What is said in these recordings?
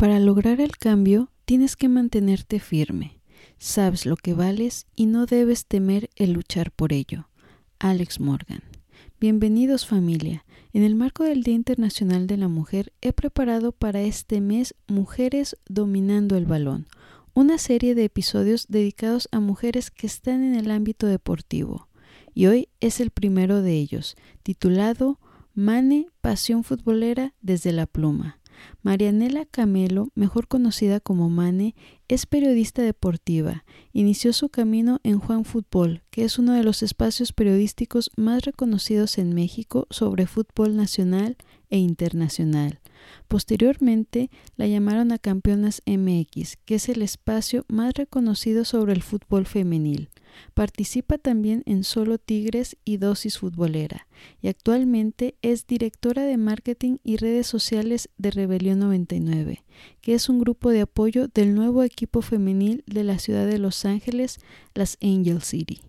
Para lograr el cambio, tienes que mantenerte firme. Sabes lo que vales y no debes temer el luchar por ello. Alex Morgan. Bienvenidos familia. En el marco del Día Internacional de la Mujer he preparado para este mes Mujeres Dominando el Balón, una serie de episodios dedicados a mujeres que están en el ámbito deportivo. Y hoy es el primero de ellos, titulado Mane, Pasión Futbolera desde la Pluma. Marianela Camelo, mejor conocida como Mane, es periodista deportiva. Inició su camino en Juan Fútbol, que es uno de los espacios periodísticos más reconocidos en México sobre fútbol nacional e internacional. Posteriormente la llamaron a Campeonas MX, que es el espacio más reconocido sobre el fútbol femenil. Participa también en Solo Tigres y Dosis Futbolera y actualmente es directora de marketing y redes sociales de Rebelión 99, que es un grupo de apoyo del nuevo equipo femenil de la ciudad de Los Ángeles, las Angel City.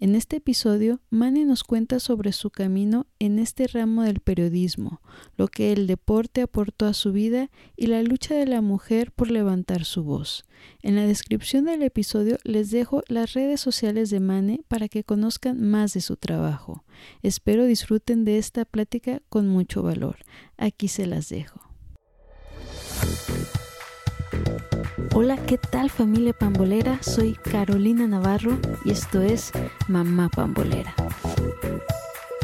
En este episodio, Mane nos cuenta sobre su camino en este ramo del periodismo, lo que el deporte aportó a su vida y la lucha de la mujer por levantar su voz. En la descripción del episodio les dejo las redes sociales de Mane para que conozcan más de su trabajo. Espero disfruten de esta plática con mucho valor. Aquí se las dejo. Hola, ¿qué tal familia pambolera? Soy Carolina Navarro y esto es Mamá Pambolera.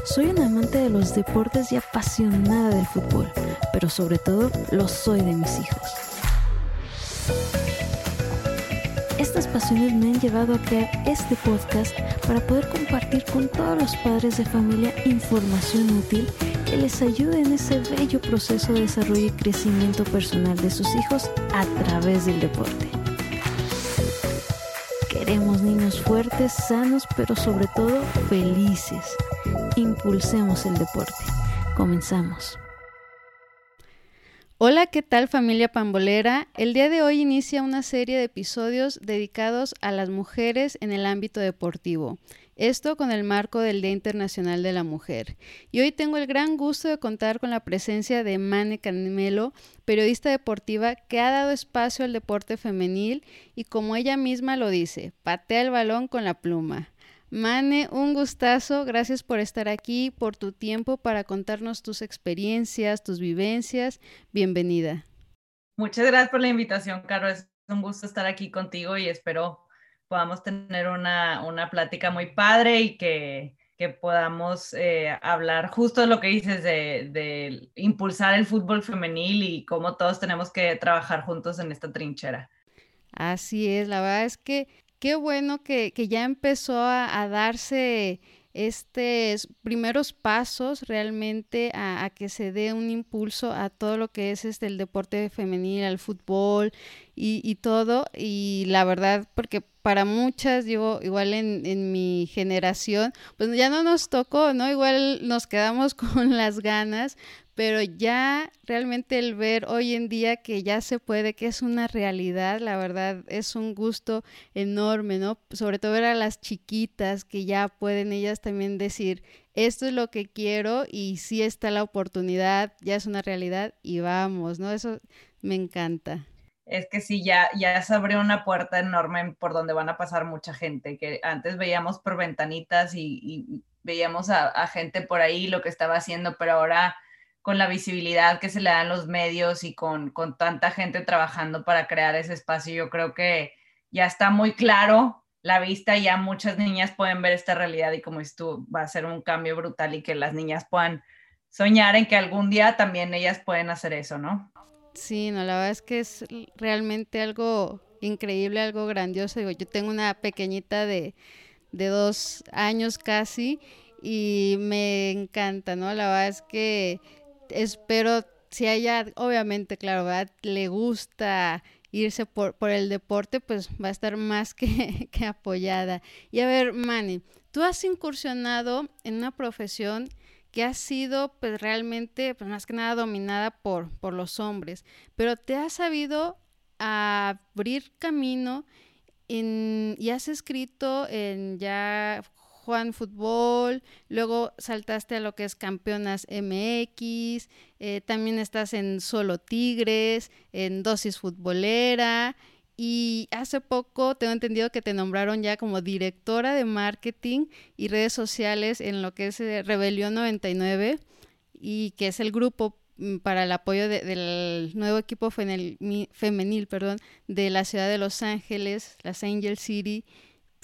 Soy una amante de los deportes y apasionada del fútbol, pero sobre todo lo soy de mis hijos. Estas pasiones me han llevado a crear este podcast para poder compartir con todos los padres de familia información útil que les ayude en ese bello proceso de desarrollo y crecimiento personal de sus hijos a través del deporte. Queremos niños fuertes, sanos, pero sobre todo felices. Impulsemos el deporte. Comenzamos. Hola, ¿qué tal familia pambolera? El día de hoy inicia una serie de episodios dedicados a las mujeres en el ámbito deportivo. Esto con el marco del Día Internacional de la Mujer. Y hoy tengo el gran gusto de contar con la presencia de Mane Canmelo, periodista deportiva que ha dado espacio al deporte femenil y como ella misma lo dice, patea el balón con la pluma. Mane, un gustazo, gracias por estar aquí, por tu tiempo para contarnos tus experiencias, tus vivencias. Bienvenida. Muchas gracias por la invitación, Caro. Es un gusto estar aquí contigo y espero podamos tener una, una plática muy padre y que, que podamos eh, hablar justo de lo que dices de, de, impulsar el fútbol femenil y cómo todos tenemos que trabajar juntos en esta trinchera. Así es, la verdad es que qué bueno que, que ya empezó a, a darse estos primeros pasos realmente a, que se dé un impulso a todo lo que es este, el deporte femenil, al fútbol y, y todo. Y la verdad, porque para muchas, digo, igual en, en, mi generación, pues ya no nos tocó, ¿no? Igual nos quedamos con las ganas, pero ya realmente el ver hoy en día que ya se puede, que es una realidad, la verdad es un gusto enorme, ¿no? Sobre todo ver a las chiquitas que ya pueden ellas también decir, esto es lo que quiero y si está la oportunidad, ya es una realidad y vamos, ¿no? Eso me encanta es que sí, ya, ya se abrió una puerta enorme por donde van a pasar mucha gente, que antes veíamos por ventanitas y, veíamos a, gente por ahí lo que estaba haciendo, pero ahora con la visibilidad que se le dan los medios y con, con tanta gente trabajando para crear ese espacio, yo creo que ya está muy claro la vista, ya muchas niñas pueden ver esta realidad y como dices va a ser un cambio brutal y que las niñas puedan soñar en que algún día también ellas pueden hacer eso, ¿no? Sí, no, la verdad es que es realmente algo increíble, algo grandioso. Yo tengo una pequeñita de, de dos años casi y me encanta, ¿no? La verdad es que espero, si a ella, obviamente, claro, le gusta irse por, por el deporte, pues va a estar más que, que apoyada. Y a ver, Manny, tú has incursionado en una profesión que ha sido pues realmente pues más que nada dominada por, por los hombres, pero te has sabido abrir camino en, y has escrito en ya Juan Fútbol, luego saltaste a lo que es Campeonas MX, eh, también estás en Solo Tigres, en Dosis Futbolera y hace poco tengo entendido que te nombraron ya como directora de marketing y redes sociales en lo que es eh, Rebelión 99 y que es el grupo mm, para el apoyo del nuevo equipo femenil, perdón, de la ciudad de Los Ángeles, las Angel City.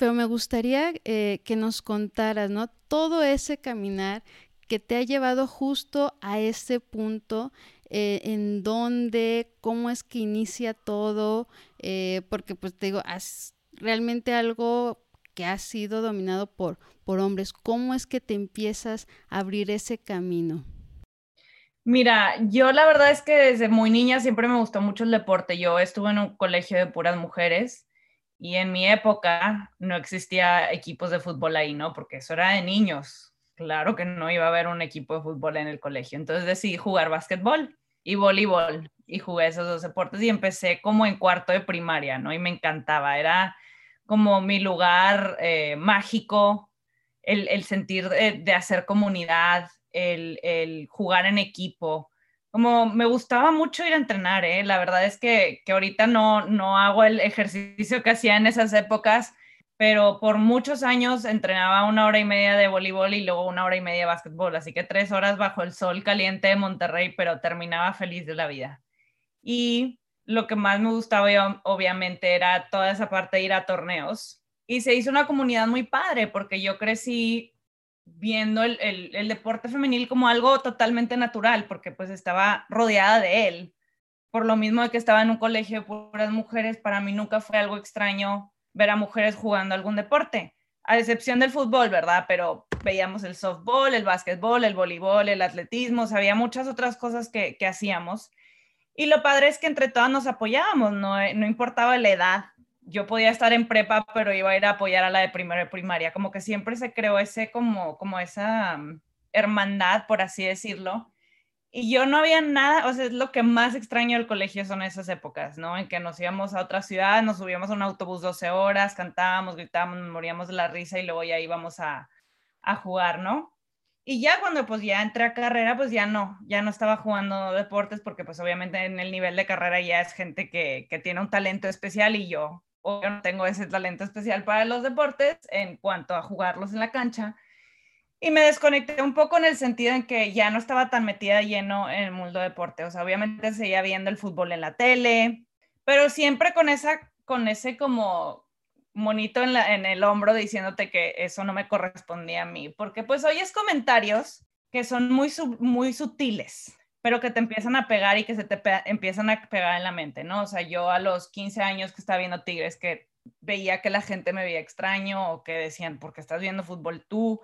Pero me gustaría eh, que nos contaras, ¿no? Todo ese caminar que te ha llevado justo a ese punto eh, en dónde, cómo es que inicia todo, eh, porque pues te digo, es realmente algo que ha sido dominado por, por hombres, ¿cómo es que te empiezas a abrir ese camino? Mira, yo la verdad es que desde muy niña siempre me gustó mucho el deporte. Yo estuve en un colegio de puras mujeres y en mi época no existía equipos de fútbol ahí, ¿no? Porque eso era de niños. Claro que no iba a haber un equipo de fútbol en el colegio. Entonces decidí jugar básquetbol y voleibol y jugué esos dos deportes y empecé como en cuarto de primaria, ¿no? Y me encantaba, era como mi lugar eh, mágico, el, sentir de, hacer comunidad, el, jugar en equipo. Como me gustaba mucho ir a entrenar, ¿eh? La verdad es que, que ahorita no, no hago el ejercicio que hacía en esas épocas, pero por muchos años entrenaba una hora y media de voleibol y luego una hora y media de básquetbol, así que tres horas bajo el sol caliente de Monterrey, pero terminaba feliz de la vida. Y lo que más me gustaba obviamente era toda esa parte de ir a torneos. Y se hizo una comunidad muy padre porque yo crecí viendo el, el, deporte femenil como algo totalmente natural, porque pues estaba rodeada de él. Por lo mismo de que estaba en un colegio de puras mujeres, para mí nunca fue algo extraño ver a mujeres jugando algún deporte, a excepción del fútbol, ¿verdad? Pero veíamos el softball, el básquetbol, el voleibol, el atletismo, había muchas otras cosas que, hacíamos. Y lo padre es que entre todas nos apoyábamos, no, no importaba la edad. Yo podía estar en prepa, pero iba a ir a apoyar a la de primera primaria. Como que siempre se creó ese, como, como esa mm, hermandad, por así decirlo. Y yo no había nada, o sea, es lo que más extraño del colegio son esas épocas, ¿no? En que nos íbamos a otra ciudad, nos subíamos a un autobús 12 horas, cantábamos, gritábamos, moríamos de la risa y luego ya íbamos a, a jugar, ¿no? Y ya cuando pues ya entré a carrera, pues ya no, ya no estaba jugando deportes porque pues obviamente en el nivel de carrera ya es gente que, que tiene un talento especial y yo, yo no tengo ese talento especial para los deportes en cuanto a jugarlos en la cancha. Y me desconecté un poco en el sentido en que ya no estaba tan metida lleno en el mundo deporte. O sea, obviamente seguía viendo el fútbol en la tele, pero siempre con, esa, con ese como monito en, la, en el hombro diciéndote que eso no me correspondía a mí. Porque pues oyes comentarios que son muy, muy sutiles, pero que te empiezan a pegar y que se te empiezan a pegar en la mente, ¿no? O sea, yo a los 15 años que estaba viendo Tigres, que veía que la gente me veía extraño o que decían, ¿por qué estás viendo fútbol tú?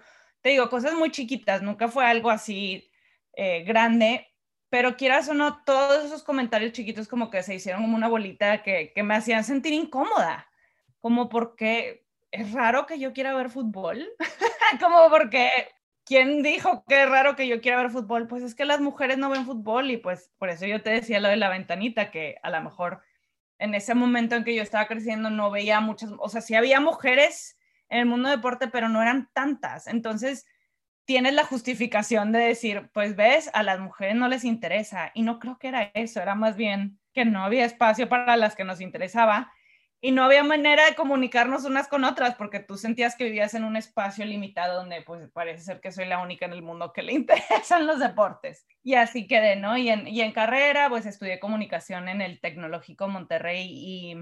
te digo, cosas muy chiquitas, nunca fue algo así eh, grande, pero quieras o no, todos esos comentarios chiquitos como que se hicieron como una bolita que, que me hacían sentir incómoda, como porque es raro que yo quiera ver fútbol, como porque ¿quién dijo que es raro que yo quiera ver fútbol? Pues es que las mujeres no ven fútbol y pues por eso yo te decía lo de la ventanita, que a lo mejor en ese momento en que yo estaba creciendo no veía muchas, o sea, sí había mujeres en el mundo deporte, pero no eran tantas. Entonces, tienes la justificación de decir, pues ves, a las mujeres no les interesa. Y no creo que era eso, era más bien que no había espacio para las que nos interesaba y no había manera de comunicarnos unas con otras porque tú sentías que vivías en un espacio limitado donde pues parece ser que soy la única en el mundo que le interesan los deportes. Y así quedé, ¿no? Y en, y en carrera pues estudié comunicación en el Tecnológico Monterrey y,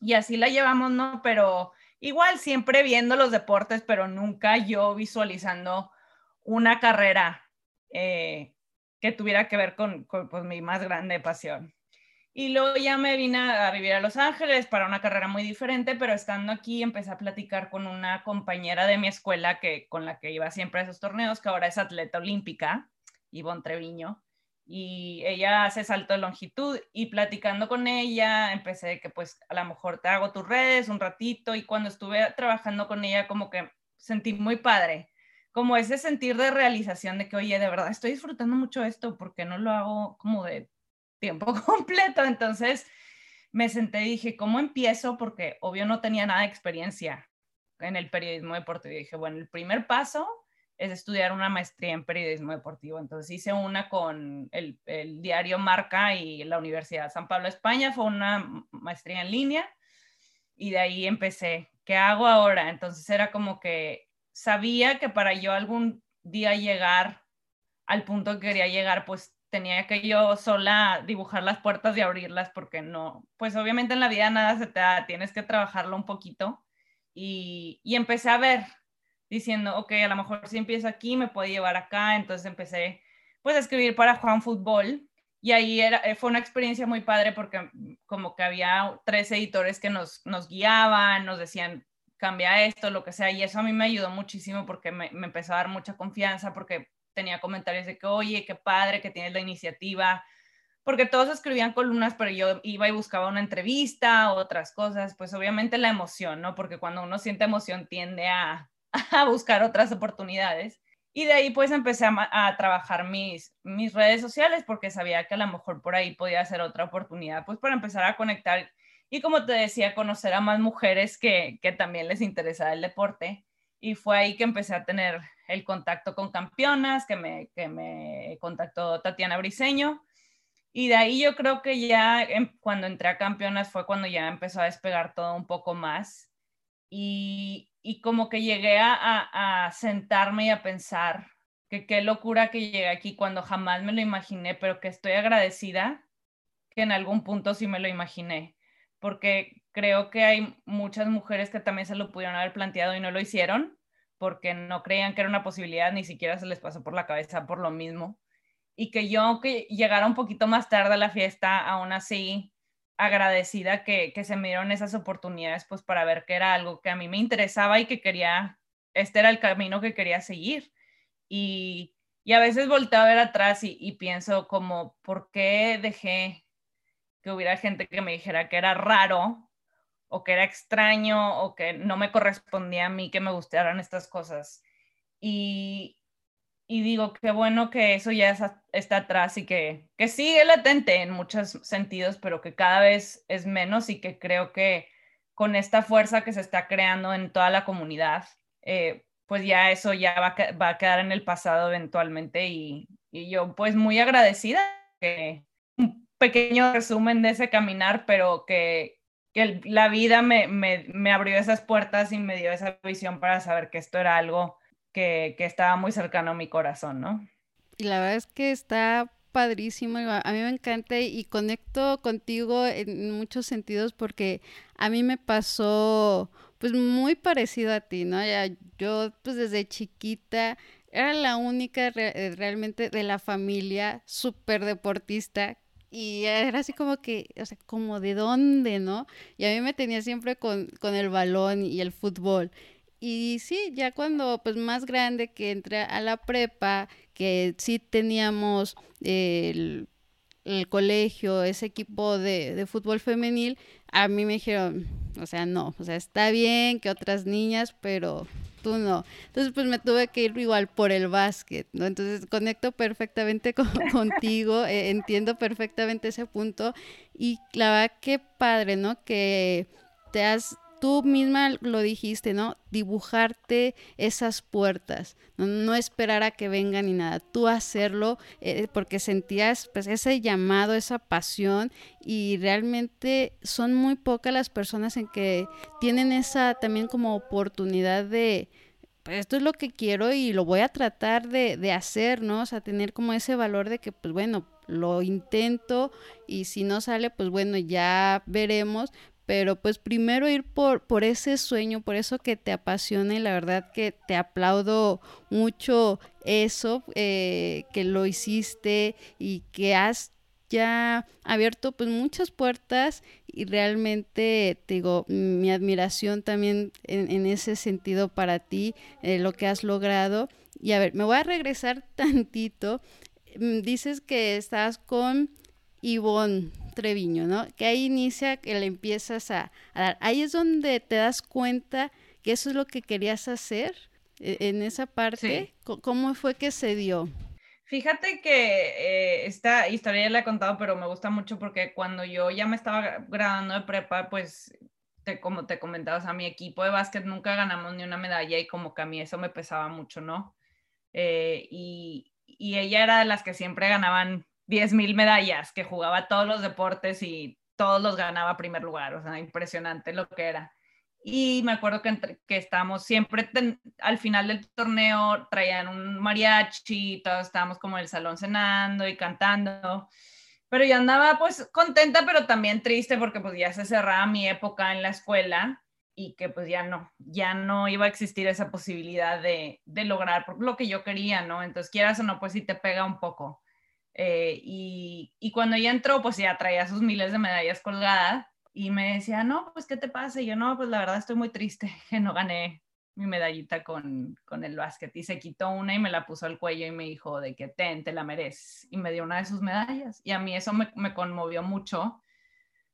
y así la llevamos, ¿no? Pero igual siempre viendo los deportes, pero nunca yo visualizando una carrera eh, que tuviera que ver con, pues, mi más grande pasión. Y luego ya me vine a vivir a Los Ángeles para una carrera muy diferente, pero estando aquí empecé a platicar con una compañera de mi escuela que, con la que iba siempre a esos torneos, que ahora es atleta olímpica, Ivonne Treviño y ella hace salto de longitud y platicando con ella empecé que pues a lo mejor te hago tus redes un ratito y cuando estuve trabajando con ella como que sentí muy padre, como ese sentir de realización de que oye, de verdad estoy disfrutando mucho esto porque no lo hago como de tiempo completo, entonces me senté y dije, ¿cómo empiezo? Porque obvio no tenía nada de experiencia en el periodismo deportivo. Y dije, bueno, el primer paso es estudiar una maestría en periodismo deportivo. Entonces hice una con el, el diario Marca y la Universidad de San Pablo, España. Fue una maestría en línea y de ahí empecé. ¿Qué hago ahora? Entonces era como que sabía que para yo algún día llegar al punto que quería llegar, pues tenía que yo sola dibujar las puertas y abrirlas porque no, pues obviamente en la vida nada se te da, tienes que trabajarlo un poquito. Y, y empecé a ver, diciendo, ok, a lo mejor si empiezo aquí me puede llevar acá, entonces empecé pues a escribir para Juan Fútbol. Y ahí era, eh, fue una experiencia muy padre porque como que había tres editores que nos, nos guiaban, nos decían, cambia esto, lo que sea, y eso a mí me ayudó muchísimo porque me, me empezó a dar mucha confianza, porque tenía comentarios de que, oye, qué padre que tienes la iniciativa, porque todos escribían columnas, pero yo iba y buscaba una entrevista, otras cosas, pues obviamente la emoción, ¿no? Porque cuando uno siente emoción tiende a, buscar otras oportunidades. Y de ahí pues empecé a, trabajar mis, redes sociales porque sabía que a lo mejor por ahí podía ser otra oportunidad, pues para empezar a conectar y como te decía, conocer a más mujeres que también les interesaba el deporte. Y fue ahí que empecé a tener el contacto con campeonas, que me, que me contactó Tatiana Briseño. Y de ahí yo creo que ya em, cuando entré a campeonas fue cuando ya empezó a despegar todo un poco más. Y, y como que llegué a, a, a, sentarme y a pensar que qué locura que llegué aquí cuando jamás me lo imaginé, pero que estoy agradecida que en algún punto sí me lo imaginé, porque creo que hay muchas mujeres que también se lo pudieron haber planteado y no lo hicieron porque no creían que era una posibilidad, ni siquiera se les pasó por la cabeza por lo mismo. Y que yo, que llegara un poquito más tarde a la fiesta, aún así agradecida que, que se me dieron esas oportunidades, pues para ver que era algo que a mí me interesaba y que quería, este era el camino que quería seguir. Y, y a veces volteo a ver atrás y, y pienso como, ¿por qué dejé que hubiera gente que me dijera que era raro o que era extraño o que no me correspondía a mí que me gustaran estas cosas. Y, digo, qué bueno que eso ya está atrás y que, que sigue latente en muchos sentidos, pero que cada vez es menos y que creo que con esta fuerza que se está creando en toda la comunidad, eh, pues ya eso ya va, va, a quedar en el pasado eventualmente y, y yo pues muy agradecida que pequeño resumen de ese caminar, pero que, que la vida me, me, abrió esas puertas y me dio esa visión para saber que esto era algo que, que, estaba muy cercano a mi corazón, ¿no? Y la verdad es que está padrísimo, a mí me encanta y conecto contigo en muchos sentidos porque a mí me pasó pues muy parecido a ti, ¿no? Ya, yo pues desde chiquita era la única re realmente de la familia súper deportista y era así como que, o sea, como de dónde, ¿no? Y a mí me tenía siempre con, con el balón y el fútbol. Y sí, ya cuando pues más grande que entré a la prepa, que sí teníamos el, el colegio, ese equipo de, de, fútbol femenil, a mí me dijeron, o sea, no, o sea, está bien que otras niñas, pero tú no. Entonces, pues me tuve que ir igual por el básquet, ¿no? Entonces, conecto perfectamente con, contigo, eh, entiendo perfectamente ese punto y la verdad, qué padre, ¿no? Que te has tú misma lo dijiste, ¿no? Dibujarte esas puertas, no, esperar a que vengan ni nada, tú hacerlo eh, porque sentías pues ese llamado, esa pasión y realmente son muy pocas las personas en que tienen esa también como oportunidad de, pues esto es lo que quiero y lo voy a tratar de, de hacer, ¿no? O sea, tener como ese valor de que, pues bueno, lo intento y si no sale, pues bueno, ya veremos, pero pues primero ir por, por ese sueño, por eso que te apasiona y la verdad que te aplaudo mucho eso, eh, que lo hiciste y que has ya abierto pues muchas puertas y realmente te digo mi admiración también en, en ese sentido para ti, eh, lo que has logrado. Y a ver, me voy a regresar tantito. Mm, dices que estás con Ivonne Treviño, ¿no? Que ahí inicia, que le empiezas a, a, dar. Ahí es donde te das cuenta que eso es lo que querías hacer e, en esa parte. Sí. ¿Cómo fue que se dio? Fíjate que eh, esta historia ya la he contado, pero me gusta mucho porque cuando yo ya me estaba graduando de prepa, pues te, como te comentaba, a mi equipo de básquet nunca ganamos ni una medalla y como que a mí eso me pesaba mucho, ¿no? Eh, y, y, ella era de las que siempre ganaban 10 mil medallas, que jugaba todos los deportes y todos los ganaba primer lugar, o sea, impresionante lo que era. Y me acuerdo que, que estábamos siempre al final del torneo, traían un mariachi, todos estábamos como en el salón cenando y cantando. Pero yo andaba pues contenta, pero también triste porque pues ya se cerraba mi época en la escuela y que pues ya no, ya no iba a existir esa posibilidad de, de lograr lo que yo quería, ¿no? Entonces quieras o no, pues sí te pega un poco. Eh, y, y, cuando ella entró, pues ya traía sus miles de medallas colgadas y me decía, no, pues, ¿qué te pasa? Y yo, no, pues la verdad estoy muy triste que no gané mi medallita con, con el básquet. Y se quitó una y me la puso al cuello y me dijo de que ten, te la mereces. Y me dio una de sus medallas. Y a mí eso me, me conmovió mucho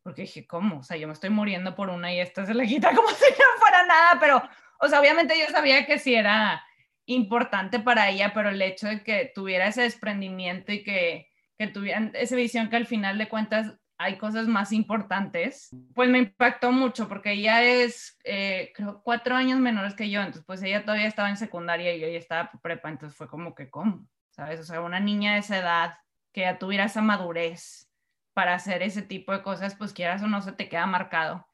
porque dije, ¿cómo? O sea, yo me estoy muriendo por una y esta se la quita como si no fuera nada, pero, o sea, obviamente yo sabía que sí era importante para ella, pero el hecho de que tuviera ese desprendimiento y que, que tuvieran esa visión que al final de cuentas hay cosas más importantes, pues me impactó mucho porque ella es, eh, creo, cuatro años menores que yo, entonces pues ella todavía estaba en secundaria y yo ya estaba prepa, entonces fue como que, ¿cómo? ¿Sabes? O sea, una niña de esa edad que ya tuviera esa madurez para hacer ese tipo de cosas, pues quieras o no, se te queda marcado.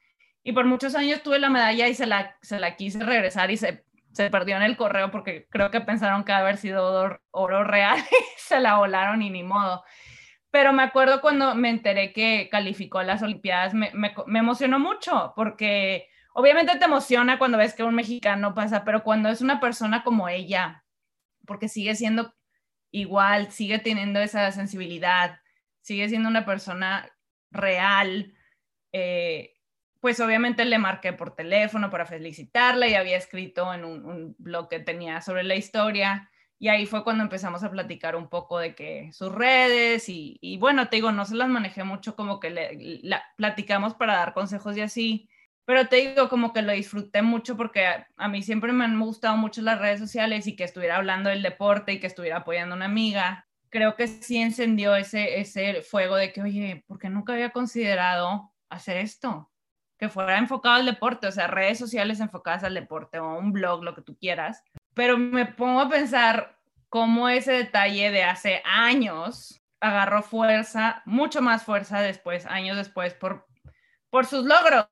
Y por muchos años tuve la medalla y se la, se la quise regresar y se, se perdió en el correo porque creo que pensaron que haber sido oro, real y se la volaron y ni modo. Pero me acuerdo cuando me enteré que calificó a las Olimpiadas, me, emocionó mucho, porque obviamente te emociona cuando ves que un mexicano pasa, pero cuando es una persona como ella, porque sigue siendo igual, sigue teniendo esa sensibilidad, sigue siendo una persona real, eh, pues obviamente le marqué por teléfono para felicitarla y había escrito en un, blog que tenía sobre la historia y ahí fue cuando empezamos a platicar un poco de que sus redes y, bueno, te digo, no se las manejé mucho como que le, platicamos para dar consejos y así, pero te digo como que lo disfruté mucho porque a, mí siempre me han gustado mucho las redes sociales y que estuviera hablando del deporte y que estuviera apoyando a una amiga. Creo que sí encendió ese, ese fuego de que, oye, ¿por qué nunca había considerado hacer esto? Que fuera enfocado al deporte, o sea, redes sociales enfocadas al deporte o un blog, lo que tú quieras. Pero me pongo a pensar cómo ese detalle de hace años agarró fuerza, mucho más fuerza después, años después, por, por sus logros,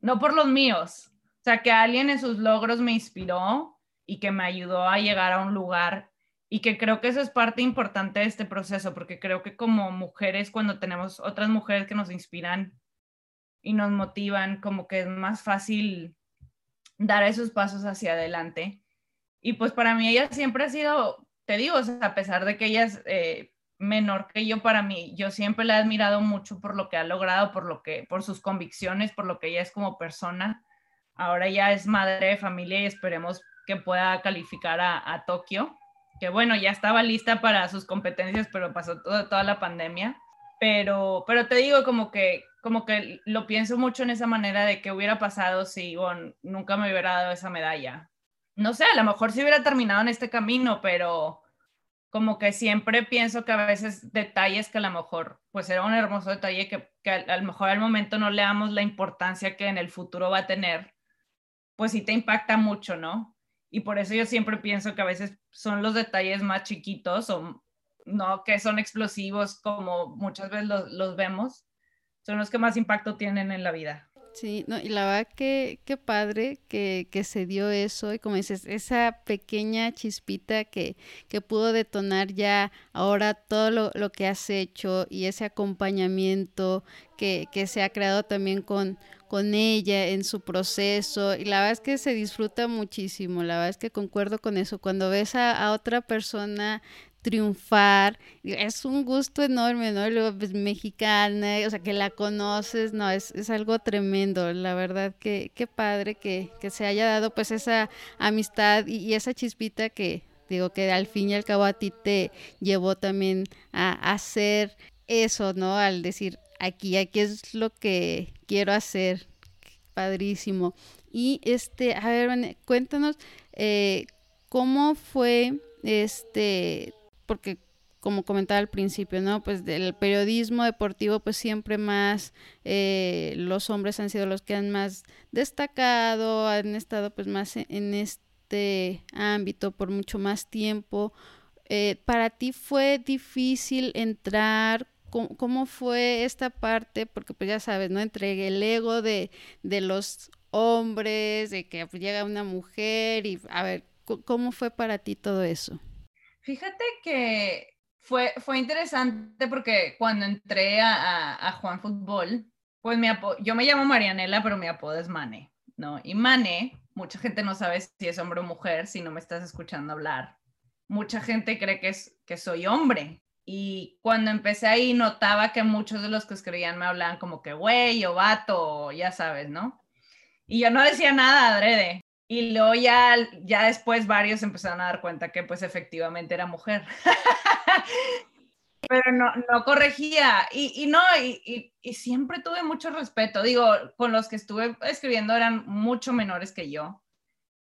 no por los míos. O sea, que alguien en sus logros me inspiró y que me ayudó a llegar a un lugar y que creo que eso es parte importante de este proceso, porque creo que como mujeres, cuando tenemos otras mujeres que nos inspiran y nos motivan, como que es más fácil dar esos pasos hacia adelante. Y pues para mí ella siempre ha sido te digo, a pesar de que ella es eh, menor que yo para mí, yo siempre la he admirado mucho por lo que ha logrado, por lo que, por sus convicciones, por lo que ella es como persona. Ahora ya es madre de familia y esperemos que pueda calificar a, Tokio, que bueno, ya estaba lista para sus competencias, pero pasó toda la pandemia. Pero, pero te digo como que, como que lo pienso mucho en esa manera de que hubiera pasado si bueno, nunca me hubiera dado esa medalla no sé, a lo mejor si hubiera terminado en este camino, pero como que siempre pienso que a veces detalles que a lo mejor, pues era un hermoso detalle que, que a, lo mejor al momento no le damos la importancia que en el futuro va a tener, pues sí te impacta mucho, ¿no? Y por eso yo siempre pienso que a veces son los detalles más chiquitos o no que son explosivos como muchas veces los, los vemos, son los que más impacto tienen en la vida. Sí, no, y la verdad que qué padre que, que, se dio eso y como dices, esa pequeña chispita que, que pudo detonar ya ahora todo lo, lo, que has hecho y ese acompañamiento que, que se ha creado también con, con ella en su proceso y la verdad es que se disfruta muchísimo, la verdad es que concuerdo con eso, cuando ves a, a otra persona triunfar. Es un gusto enorme, ¿no? Luego, pues, mexicana, o sea, que la conoces, no, es, es algo tremendo, la verdad, que qué padre que, que, se haya dado pues esa amistad y, esa chispita que digo que al fin y al cabo a ti te llevó también a, hacer eso, ¿no? Al decir, aquí, aquí es lo que quiero hacer, padrísimo. Y este, a ver, cuéntanos eh, cómo fue este porque como comentaba al principio, ¿no? Pues del periodismo deportivo, pues siempre más eh, los hombres han sido los que han más destacado, han estado pues más en este ámbito por mucho más tiempo. Eh, ¿Para ti fue difícil entrar? ¿Cómo, fue esta parte? Porque pues ya sabes, ¿no? Entre el ego de, de los hombres, de que pues, llega una mujer y a ver, ¿cómo fue para ti todo eso? Fíjate que fue, fue interesante porque cuando entré a, a, Juan Fútbol, pues mi yo me llamo Marianela, pero mi apodo es Mane, ¿no? Y Mane, mucha gente no sabe si es hombre o mujer, si no me estás escuchando hablar. Mucha gente cree que, es, que soy hombre. Y cuando empecé ahí notaba que muchos de los que escribían me hablaban como que güey o vato, ya sabes, ¿no? Y yo no decía nada adrede. Y luego ya, ya después varios empezaron a dar cuenta que pues efectivamente era mujer. Pero no, no corregía. Y, y no, y, y, siempre tuve mucho respeto. Digo, con los que estuve escribiendo eran mucho menores que yo.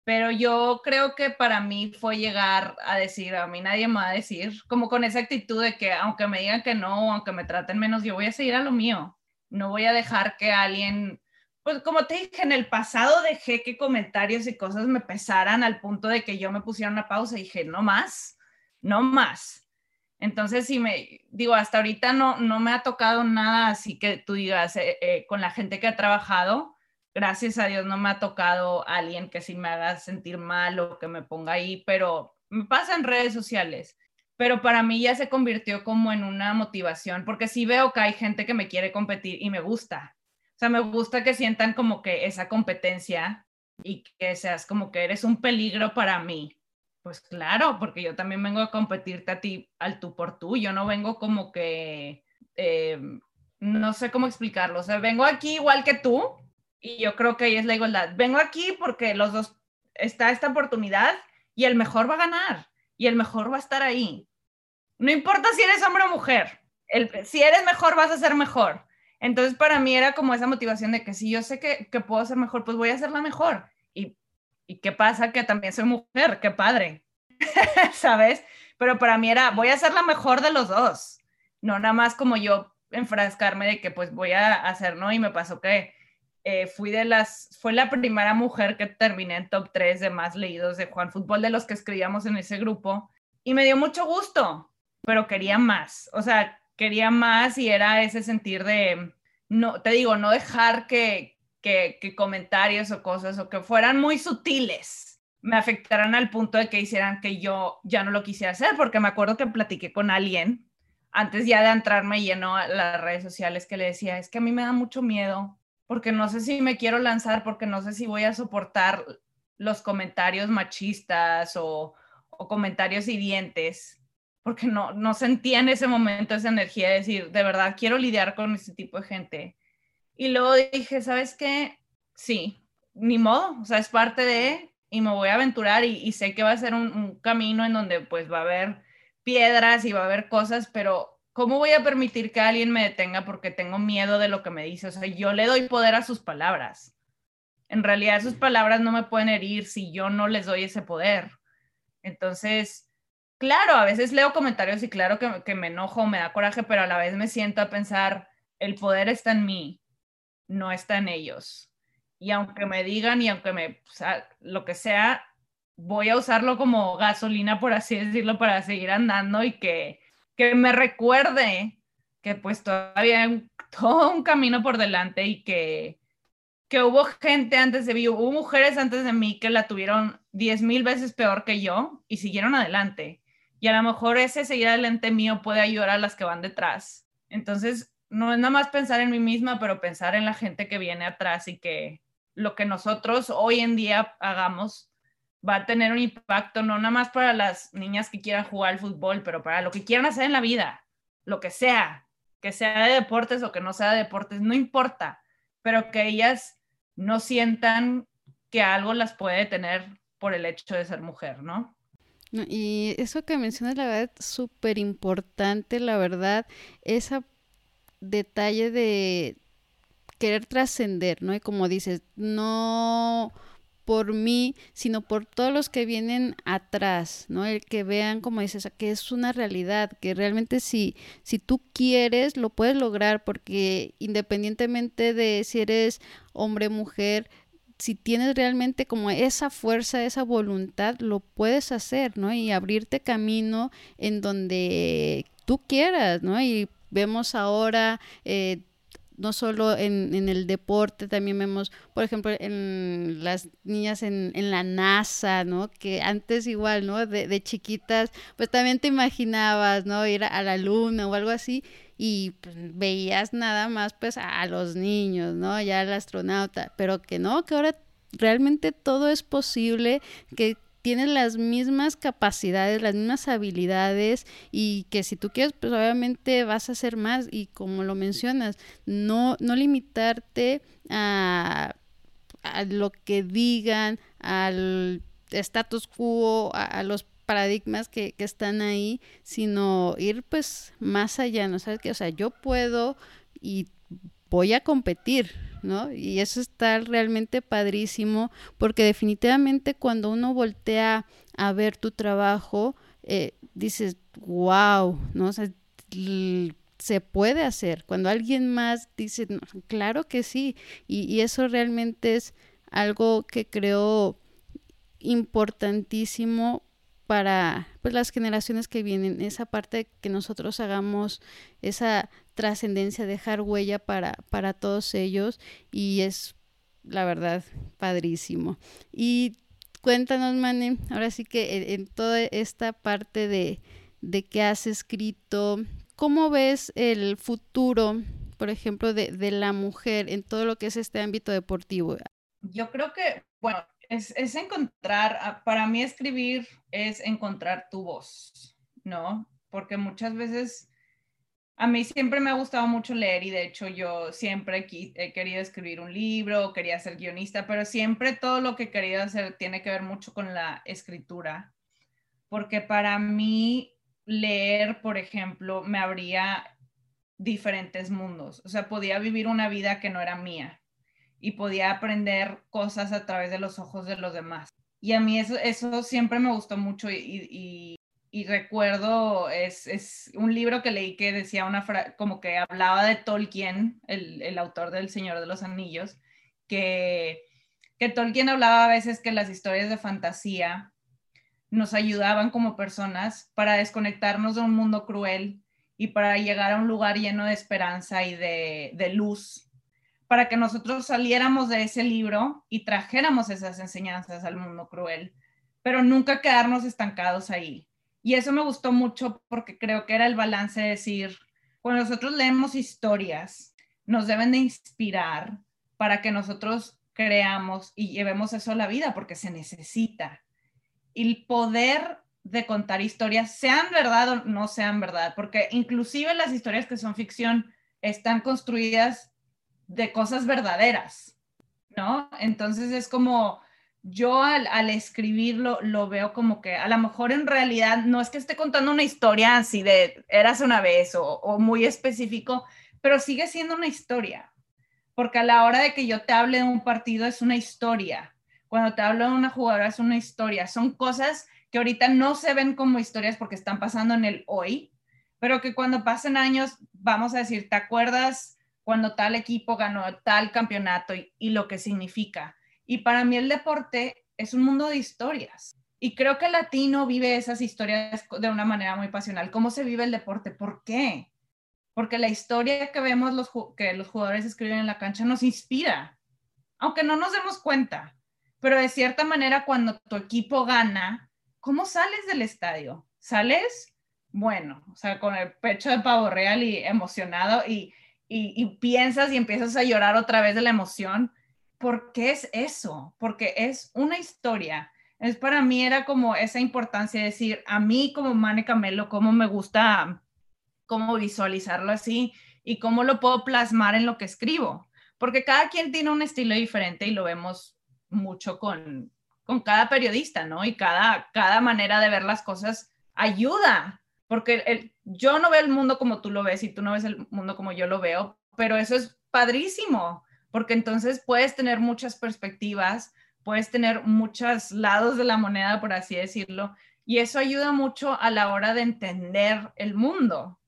Pero yo creo que para mí fue llegar a decir, a mí nadie me va a decir, como con esa actitud de que aunque me digan que no, aunque me traten menos, yo voy a seguir a lo mío. No voy a dejar que alguien pues como te dije, en el pasado dejé que comentarios y cosas me pesaran al punto de que yo me pusiera una pausa y dije, no más, no más. Entonces, si me digo, hasta ahorita no, no me ha tocado nada así que tú digas, eh, eh, con la gente que ha trabajado, gracias a Dios no me ha tocado alguien que sí me haga sentir mal o que me ponga ahí, pero me pasa en redes sociales. Pero para mí ya se convirtió como en una motivación, porque sí veo que hay gente que me quiere competir y me gusta, o sea, me gusta que sientan como que esa competencia y que seas como que eres un peligro para mí. Pues claro, porque yo también vengo a competirte a ti al tú por tú. Yo no vengo como que, eh, no sé cómo explicarlo. O sea, vengo aquí igual que tú y yo creo que ahí es la igualdad. Vengo aquí porque los dos está esta oportunidad y el mejor va a ganar y el mejor va a estar ahí. No importa si eres hombre o mujer. El, si eres mejor, vas a ser mejor. Entonces para mí era como esa motivación de que si yo sé que, puedo ser mejor, pues voy a ser la mejor. Y, y qué pasa que también soy mujer, qué padre, ¿sabes? Pero para mí era, voy a ser la mejor de los dos. No nada más como yo enfrascarme de que pues voy a hacer, ¿no? Y me pasó que eh, fui de las, fue la primera mujer que terminé en top 3 de más leídos de Juan Fútbol de los que escribíamos en ese grupo. Y me dio mucho gusto, pero quería más. O sea, quería más y era ese sentir de, no, te digo, no dejar que, que, comentarios o cosas o que fueran muy sutiles me afectaran al punto de que hicieran que yo ya no lo quisiera hacer, porque me acuerdo que platiqué con alguien antes ya de entrarme lleno a las redes sociales que le decía, es que a mí me da mucho miedo, porque no sé si me quiero lanzar, porque no sé si voy a soportar los comentarios machistas o, o comentarios hirientes porque no, no sentía en ese momento esa energía de decir, de verdad, quiero lidiar con ese tipo de gente. Y luego dije, ¿sabes qué? Sí, ni modo, o sea, es parte de, y me voy a aventurar y, sé que va a ser un, un, camino en donde pues va a haber piedras y va a haber cosas, pero ¿cómo voy a permitir que alguien me detenga porque tengo miedo de lo que me dice? O sea, yo le doy poder a sus palabras. En realidad sus palabras no me pueden herir si yo no les doy ese poder. Entonces, claro, a veces leo comentarios y claro que, me enojo, me da coraje, pero a la vez me siento a pensar, el poder está en mí, no está en ellos. Y aunque me digan y aunque me, o lo que sea, voy a usarlo como gasolina, por así decirlo, para seguir andando y que, que me recuerde que pues todavía hay todo un camino por delante y que, que hubo gente antes de mí, hubo mujeres antes de mí que la tuvieron diez mil veces peor que yo y siguieron adelante y a lo mejor ese seguir adelante mío puede ayudar a las que van detrás. Entonces, no es nada más pensar en mí misma, pero pensar en la gente que viene atrás y que lo que nosotros hoy en día hagamos va a tener un impacto no nada más para las niñas que quieran jugar al fútbol, pero para lo que quieran hacer en la vida, lo que sea, que sea de deportes o que no sea de deportes, no importa, pero que ellas no sientan que algo las puede detener por el hecho de ser mujer, ¿no? Y eso que mencionas, la verdad, súper importante, la verdad, ese detalle de querer trascender, ¿no? Y como dices, no por mí, sino por todos los que vienen atrás, ¿no? El que vean, como dices, que es una realidad, que realmente si, si tú quieres, lo puedes lograr, porque independientemente de si eres hombre, mujer, si tienes realmente como esa fuerza, esa voluntad, lo puedes hacer, ¿no? Y abrirte camino en donde tú quieras, ¿no? Y vemos ahora eh, no solo en, en, el deporte, también vemos, por ejemplo, en las niñas en, en la NASA, ¿no? Que antes igual, ¿no? De, de, chiquitas, pues también te imaginabas, ¿no? Ir a la luna o algo así y pues, veías nada más pues a, los niños, ¿no? Ya el astronauta, pero que no, que ahora realmente todo es posible, que tienes las mismas capacidades, las mismas habilidades y que si tú quieres, pues obviamente vas a hacer más y como lo mencionas, no, no limitarte a, a lo que digan, al status quo, a, a los paradigmas que, están ahí, sino ir pues más allá, ¿no sabes qué? O sea, yo puedo y voy a competir, ¿no? Y eso está realmente padrísimo porque definitivamente cuando uno voltea a ver tu trabajo, eh, dices, wow, ¿no? Se puede hacer. Cuando alguien más dice, claro que sí, y eso realmente es algo que creo importantísimo para pues, las generaciones que vienen, esa parte que nosotros hagamos esa trascendencia, dejar huella para, para todos ellos y es la verdad padrísimo. Y cuéntanos, Mane, ahora sí que en, toda esta parte de, de que has escrito, ¿cómo ves el futuro, por ejemplo, de, de la mujer en todo lo que es este ámbito deportivo? Yo creo que, bueno, es, encontrar, ah, para mí escribir es encontrar tu voz, ¿no? Porque muchas veces, a mí siempre me ha gustado mucho leer y de hecho yo siempre he querido escribir un libro, quería ser guionista, pero siempre todo lo que he querido hacer tiene que ver mucho con la escritura, porque para mí leer, por ejemplo, me abría diferentes mundos, o sea, podía vivir una vida que no era mía y podía aprender cosas a través de los ojos de los demás. Y a mí eso, eso siempre me gustó mucho y, y, recuerdo, es, es, un libro que leí que decía una frase, como que hablaba de Tolkien, el, el autor del Señor de los Anillos, que, que Tolkien hablaba a veces que las historias de fantasía nos ayudaban como personas para desconectarnos de un mundo cruel y para llegar a un lugar lleno de esperanza y de, de luz para que nosotros saliéramos de ese libro y trajéramos esas enseñanzas al mundo cruel, pero nunca quedarnos estancados ahí. Y eso me gustó mucho porque creo que era el balance de decir, cuando nosotros leemos historias, nos deben de inspirar para que nosotros creamos y llevemos eso a la vida, porque se necesita. Y el poder de contar historias, sean verdad o no sean verdad, porque inclusive las historias que son ficción están construidas de cosas verdaderas, ¿no? Entonces es como, yo al, escribirlo lo veo como que a lo mejor en realidad no es que esté contando una historia así de eras una vez o, o, muy específico, pero sigue siendo una historia, porque a la hora de que yo te hable de un partido es una historia, cuando te hablo de una jugadora es una historia, son cosas que ahorita no se ven como historias porque están pasando en el hoy, pero que cuando pasen años vamos a decir, ¿te acuerdas? Cuando tal equipo ganó tal campeonato y, y, lo que significa. Y para mí el deporte es un mundo de historias. Y creo que el latino vive esas historias de una manera muy pasional. ¿Cómo se vive el deporte? ¿Por qué? Porque la historia que vemos los, que los jugadores escriben en la cancha nos inspira, aunque no nos demos cuenta. Pero de cierta manera, cuando tu equipo gana, ¿cómo sales del estadio? ¿Sales? Bueno, o sea, con el pecho de pavo real y emocionado y, y, piensas y empiezas a llorar otra vez de la emoción. ¿Por qué es eso? Porque es una historia. Es para mí era como esa importancia de decir, a mí como Mane Camelo, cómo me gusta cómo visualizarlo así y cómo lo puedo plasmar en lo que escribo. Porque cada quien tiene un estilo diferente y lo vemos mucho con, con cada periodista, ¿no? Y cada, cada manera de ver las cosas ayuda porque el, yo no veo el mundo como tú lo ves y tú no ves el mundo como yo lo veo, pero eso es padrísimo, porque entonces puedes tener muchas perspectivas, puedes tener muchos lados de la moneda, por así decirlo, y eso ayuda mucho a la hora de entender el mundo,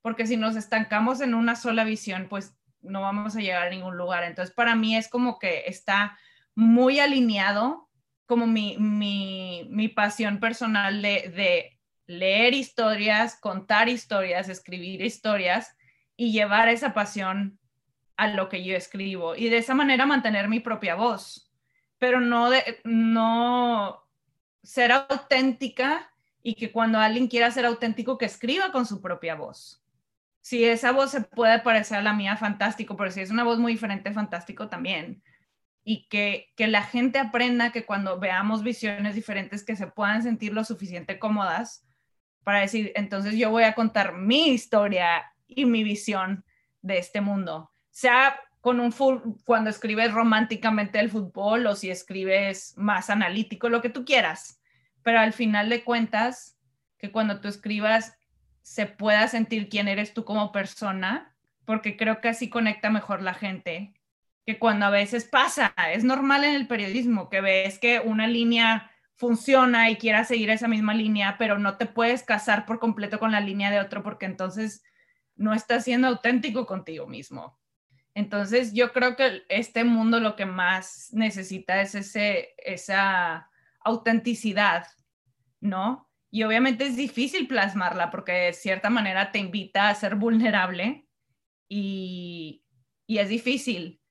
porque si nos estancamos en una sola visión, pues no vamos a llegar a ningún lugar. Entonces, para mí es como que está muy alineado como mi, mi, pasión personal de, de leer historias, contar historias, escribir historias y llevar esa pasión a lo que yo escribo y de esa manera mantener mi propia voz, pero no, de, no ser auténtica y que cuando alguien quiera ser auténtico, que escriba con su propia voz. Si esa voz se puede parecer a la mía, fantástico, pero si es una voz muy diferente, fantástico también. Y que, que la gente aprenda que cuando veamos visiones diferentes, que se puedan sentir lo suficiente cómodas para decir, entonces yo voy a contar mi historia y mi visión de este mundo. Sea con un full, cuando escribes románticamente el fútbol o si escribes más analítico, lo que tú quieras. Pero al final de cuentas, que cuando tú escribas se pueda sentir quién eres tú como persona, porque creo que así conecta mejor la gente, que cuando a veces pasa, es normal en el periodismo, que ves que una línea funciona y quieras seguir esa misma línea, pero no te puedes casar por completo con la línea de otro porque entonces no estás siendo auténtico contigo mismo. Entonces, yo creo que este mundo lo que más necesita es ese, esa autenticidad, ¿no? Y obviamente es difícil plasmarla porque de cierta manera te invita a ser vulnerable y, y es difícil.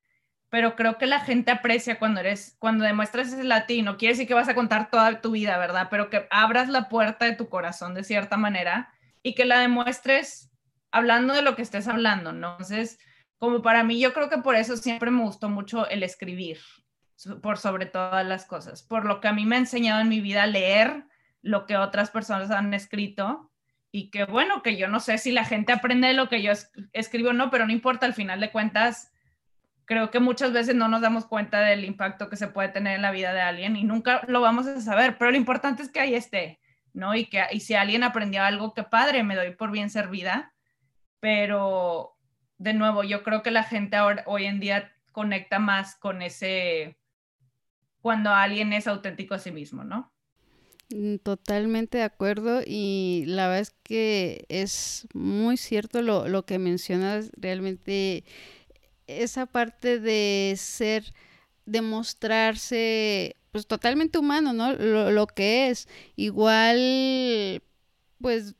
Pero creo que la gente aprecia cuando eres, cuando demuestras ese latino. Quiere decir que vas a contar toda tu vida, ¿verdad? Pero que abras la puerta de tu corazón de cierta manera y que la demuestres hablando de lo que estés hablando, ¿no? Entonces, como para mí, yo creo que por eso siempre me gustó mucho el escribir, por sobre todas las cosas, por lo que a mí me ha enseñado en mi vida leer lo que otras personas han escrito y que bueno, que yo no sé si la gente aprende de lo que yo escribo o no, pero no importa, al final de cuentas, creo que muchas veces no nos damos cuenta del impacto que se puede tener en la vida de alguien y nunca lo vamos a saber, pero lo importante es que ahí esté, ¿no? Y que y si alguien aprendió algo, qué padre, me doy por bien servida, pero de nuevo, yo creo que la gente ahora, hoy en día conecta más con ese, cuando alguien es auténtico a sí mismo, ¿no? Mm, totalmente de acuerdo y la verdad es que es muy cierto lo, lo que mencionas, realmente esa parte de ser, de mostrarse pues totalmente humano, ¿no? Lo, lo que es. Igual, pues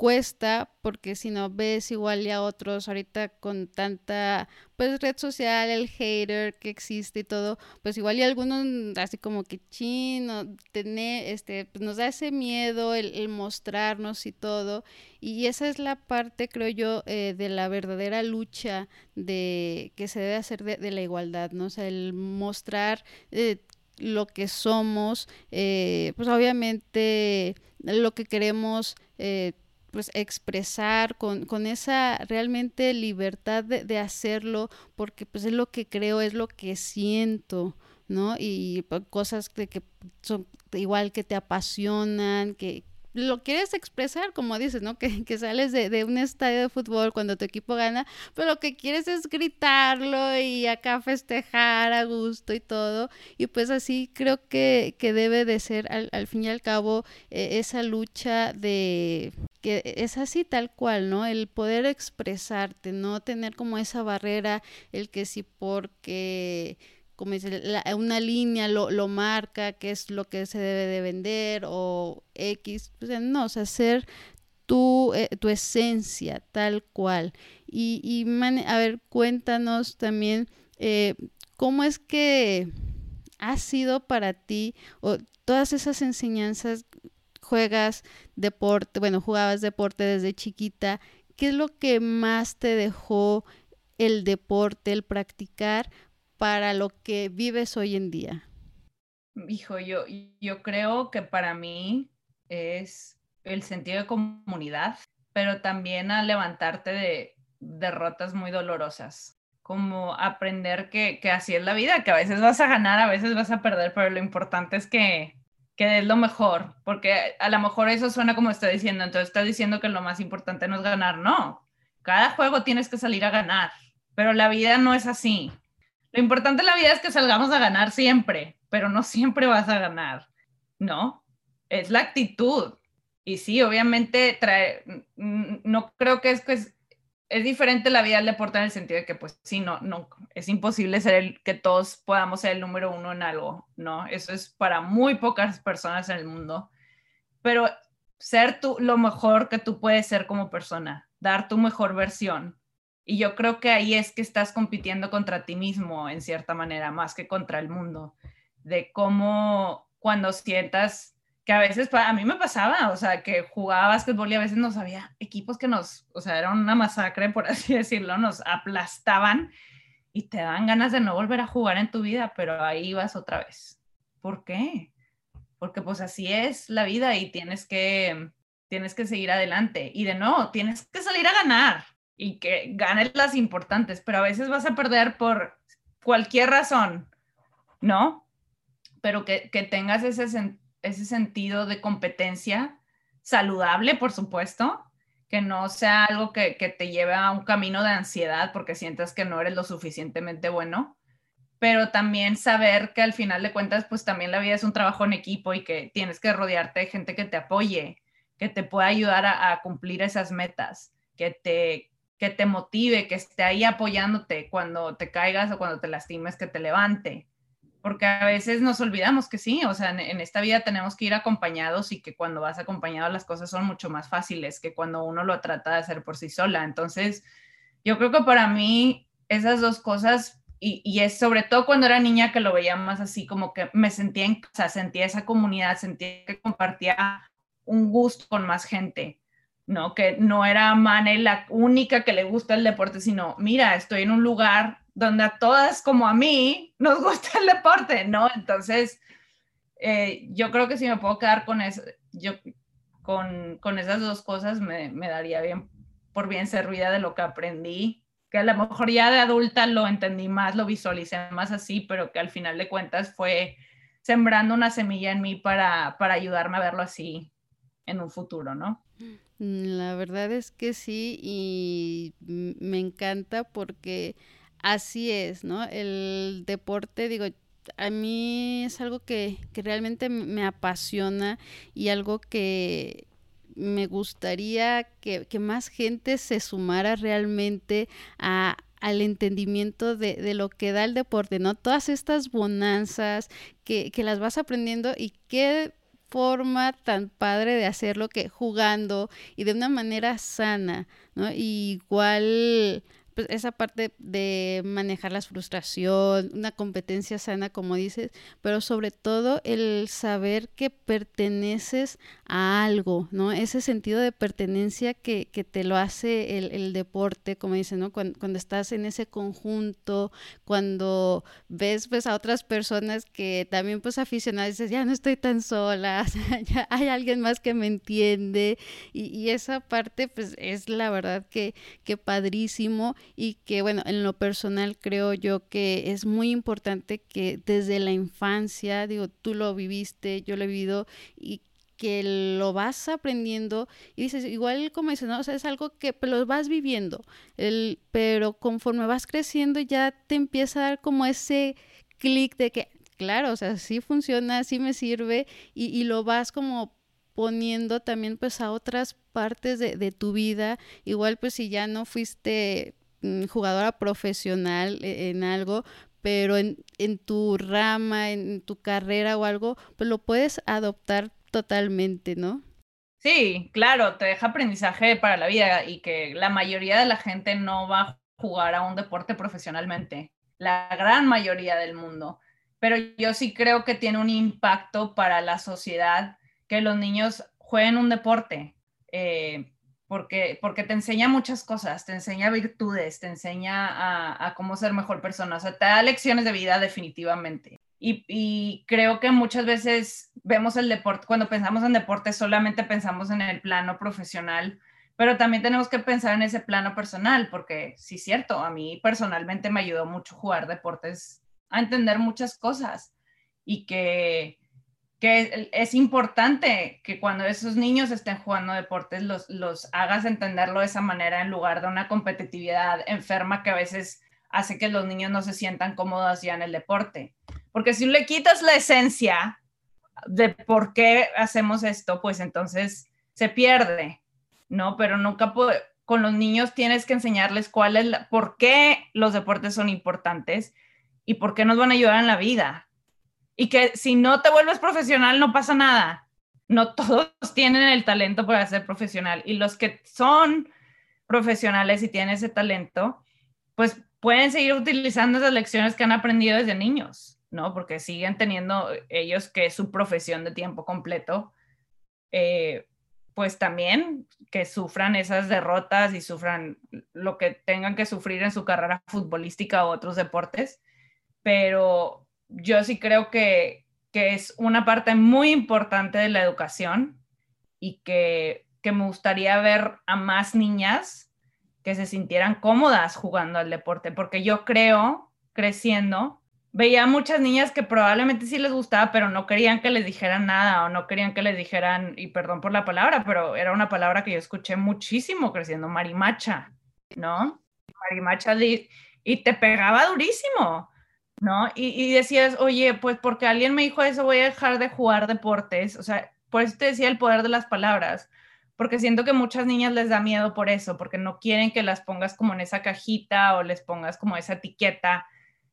cuesta porque si no ves igual ya otros ahorita con tanta pues red social el hater que existe y todo pues igual y algunos así como que chino tener este pues nos da ese miedo el, mostrarnos y todo y esa es la parte creo yo eh, de la verdadera lucha de que se debe hacer de, la igualdad no o sea el mostrar eh, lo que somos eh, pues obviamente lo que queremos eh, pues expresar con, con esa realmente libertad de, de, hacerlo porque pues es lo que creo, es lo que siento, ¿no? Y pues, cosas que, que son igual que te apasionan, que, lo quieres expresar, como dices, ¿no? Que, que sales de, de, un estadio de fútbol cuando tu equipo gana, pero lo que quieres es gritarlo y acá festejar a gusto y todo. Y pues así creo que, que debe de ser al, fin y al cabo eh, esa lucha de que es así tal cual, ¿no? El poder expresarte, no tener como esa barrera, el que si porque como dice, una línea lo, lo, marca, qué es lo que se debe de vender o X, pues no, o sea, ser tu, eh, tu esencia tal cual. Y, y a ver, cuéntanos también eh, cómo es que ha sido para ti o todas esas enseñanzas, juegas deporte, bueno, jugabas deporte desde chiquita, ¿qué es lo que más te dejó el deporte, el practicar? para lo que vives hoy en día? Hijo, yo, yo creo que para mí es el sentido de comunidad, pero también a levantarte de derrotas muy dolorosas, como aprender que, que así es la vida, que a veces vas a ganar, a veces vas a perder, pero lo importante es que, que es lo mejor, porque a lo mejor eso suena como está diciendo, entonces estás diciendo que lo más importante no es ganar, no, cada juego tienes que salir a ganar, pero la vida no es así Lo importante en la vida es que salgamos a ganar siempre, pero no siempre vas a ganar, ¿no? Es la actitud. Y sí, obviamente no creo que es, que es, es diferente la vida del deporte en el sentido de que, pues sí, no, no, es imposible ser el que todos podamos ser el número uno en algo, ¿no? Eso es para muy pocas personas en el mundo. Pero ser tú lo mejor que tú puedes ser como persona, dar tu mejor versión, y yo creo que ahí es que estás compitiendo contra ti mismo, en cierta manera, más que contra el mundo, de cómo cuando sientas que a veces, a mí me pasaba, o sea, que jugaba básquetbol y a veces no sabía equipos que nos, o sea, era una masacre, por así decirlo, nos aplastaban y te dan ganas de no volver a jugar en tu vida, pero ahí vas otra vez. ¿Por qué? Porque pues así es la vida y tienes que, tienes que seguir adelante. Y de nuevo, tienes que salir a ganar y que ganes las importantes, pero a veces vas a perder por cualquier razón, ¿no? Pero que, tengas ese, ese sentido de competencia saludable, por supuesto, que no sea algo que, que, te lleve a un camino de ansiedad porque sientas que no eres lo suficientemente bueno, pero también saber que al final de cuentas, pues también la vida es un trabajo en equipo y que tienes que rodearte de gente que te apoye, que te pueda ayudar a, cumplir esas metas, que te, que te motive, que esté ahí apoyándote cuando te caigas o cuando te lastimes, que te levante. Porque a veces nos olvidamos que sí, o sea, en, esta vida tenemos que ir acompañados y que cuando vas acompañado las cosas son mucho más fáciles que cuando uno lo trata de hacer por sí sola. Entonces, yo creo que para mí esas dos cosas, y, y es sobre todo cuando era niña que lo veía más así, como que me sentía en casa, sentía esa comunidad, sentía que compartía un gusto con más gente ¿no? Que no era Mane la única que le gusta el deporte, sino, mira, estoy en un lugar donde a todas como a mí nos gusta el deporte, ¿no? Entonces, eh, yo creo que si me puedo quedar con eso, yo con, con esas dos cosas me, daría bien por bien servida de lo que aprendí, que a lo mejor ya de adulta lo entendí más, lo visualicé más así, pero que al final de cuentas fue sembrando una semilla en mí para, para ayudarme a verlo así en un futuro, ¿no? Mm, la verdad es que sí y me encanta porque así es, ¿no? El deporte, digo, a mí es algo que, que realmente me apasiona y algo que me gustaría que, que más gente se sumara realmente a, al entendimiento de, de, lo que da el deporte, ¿no? Todas estas bonanzas que, que las vas aprendiendo y que forma tan padre de hacerlo que jugando y de una manera sana, ¿no? igual pues, esa parte de manejar la frustración, una competencia sana, como dices, pero sobre todo el saber que perteneces a algo, ¿no? Ese sentido de pertenencia que, que te lo hace el, deporte, como dicen, ¿no? Cuando, cuando, estás en ese conjunto, cuando ves pues a otras personas que también pues aficionadas, dices, ya no estoy tan sola, ya hay alguien más que me entiende y, y esa parte pues es la verdad que, que padrísimo y que bueno, en lo personal creo yo que es muy importante que desde la infancia, digo, tú lo viviste, yo lo he vivido y que lo vas aprendiendo y dices, igual como dices, ¿no? O sea, es algo que lo vas viviendo, el, pero conforme vas creciendo ya te empieza a dar como ese clic de que, claro, o sea, sí funciona, sí me sirve y, y lo vas como poniendo también pues a otras partes de, de, tu vida, igual pues si ya no fuiste jugadora profesional e, en algo, pero en, en tu rama, en tu carrera o algo, pues lo puedes adoptar totalmente, ¿no? Sí, claro, te deja aprendizaje para la vida y que la mayoría de la gente no va a jugar a un deporte profesionalmente, la gran mayoría del mundo, pero yo sí creo que tiene un impacto para la sociedad que los niños jueguen un deporte. Eh, porque, porque te enseña muchas cosas, te enseña virtudes, te enseña a, a cómo ser mejor persona, o sea, te da lecciones de vida definitivamente. Y, y, creo que muchas veces vemos el deporte, cuando pensamos en deporte solamente pensamos en el plano profesional, pero también tenemos que pensar en ese plano personal, porque sí es cierto, a mí personalmente me ayudó mucho jugar deportes a entender muchas cosas y que que es importante que cuando esos niños estén jugando deportes los, los hagas entenderlo de esa manera en lugar de una competitividad enferma que a veces hace que los niños no se sientan cómodos ya en el deporte. Porque si le quitas la esencia de por qué hacemos esto, pues entonces se pierde, ¿no? Pero nunca con los niños tienes que enseñarles cuál es por qué los deportes son importantes y por qué nos van a ayudar en la vida. Y que si no te vuelves profesional no pasa nada. No todos tienen el talento para ser profesional y los que son profesionales y tienen ese talento, pues pueden seguir utilizando esas lecciones que han aprendido desde niños, ¿no? Porque siguen teniendo ellos que su profesión de tiempo completo, eh, pues también que sufran esas derrotas y sufran lo que tengan que sufrir en su carrera futbolística o otros deportes, pero yo sí creo que, que es una parte muy importante de la educación y que, que me gustaría ver a más niñas que se sintieran cómodas jugando al deporte, porque yo creo, creciendo, veía muchas niñas que probablemente sí les gustaba, pero no querían que les dijeran nada o no querían que les dijeran, y perdón por la palabra, pero era una palabra que yo escuché muchísimo creciendo, marimacha, ¿no? Marimacha y te pegaba durísimo, ¿no? Y, decías, oye, pues porque alguien me dijo eso, voy a dejar de jugar deportes, o sea, por eso te decía el poder de las palabras, porque siento que muchas niñas les da miedo por eso, porque no quieren que las pongas como en esa cajita o les pongas como esa etiqueta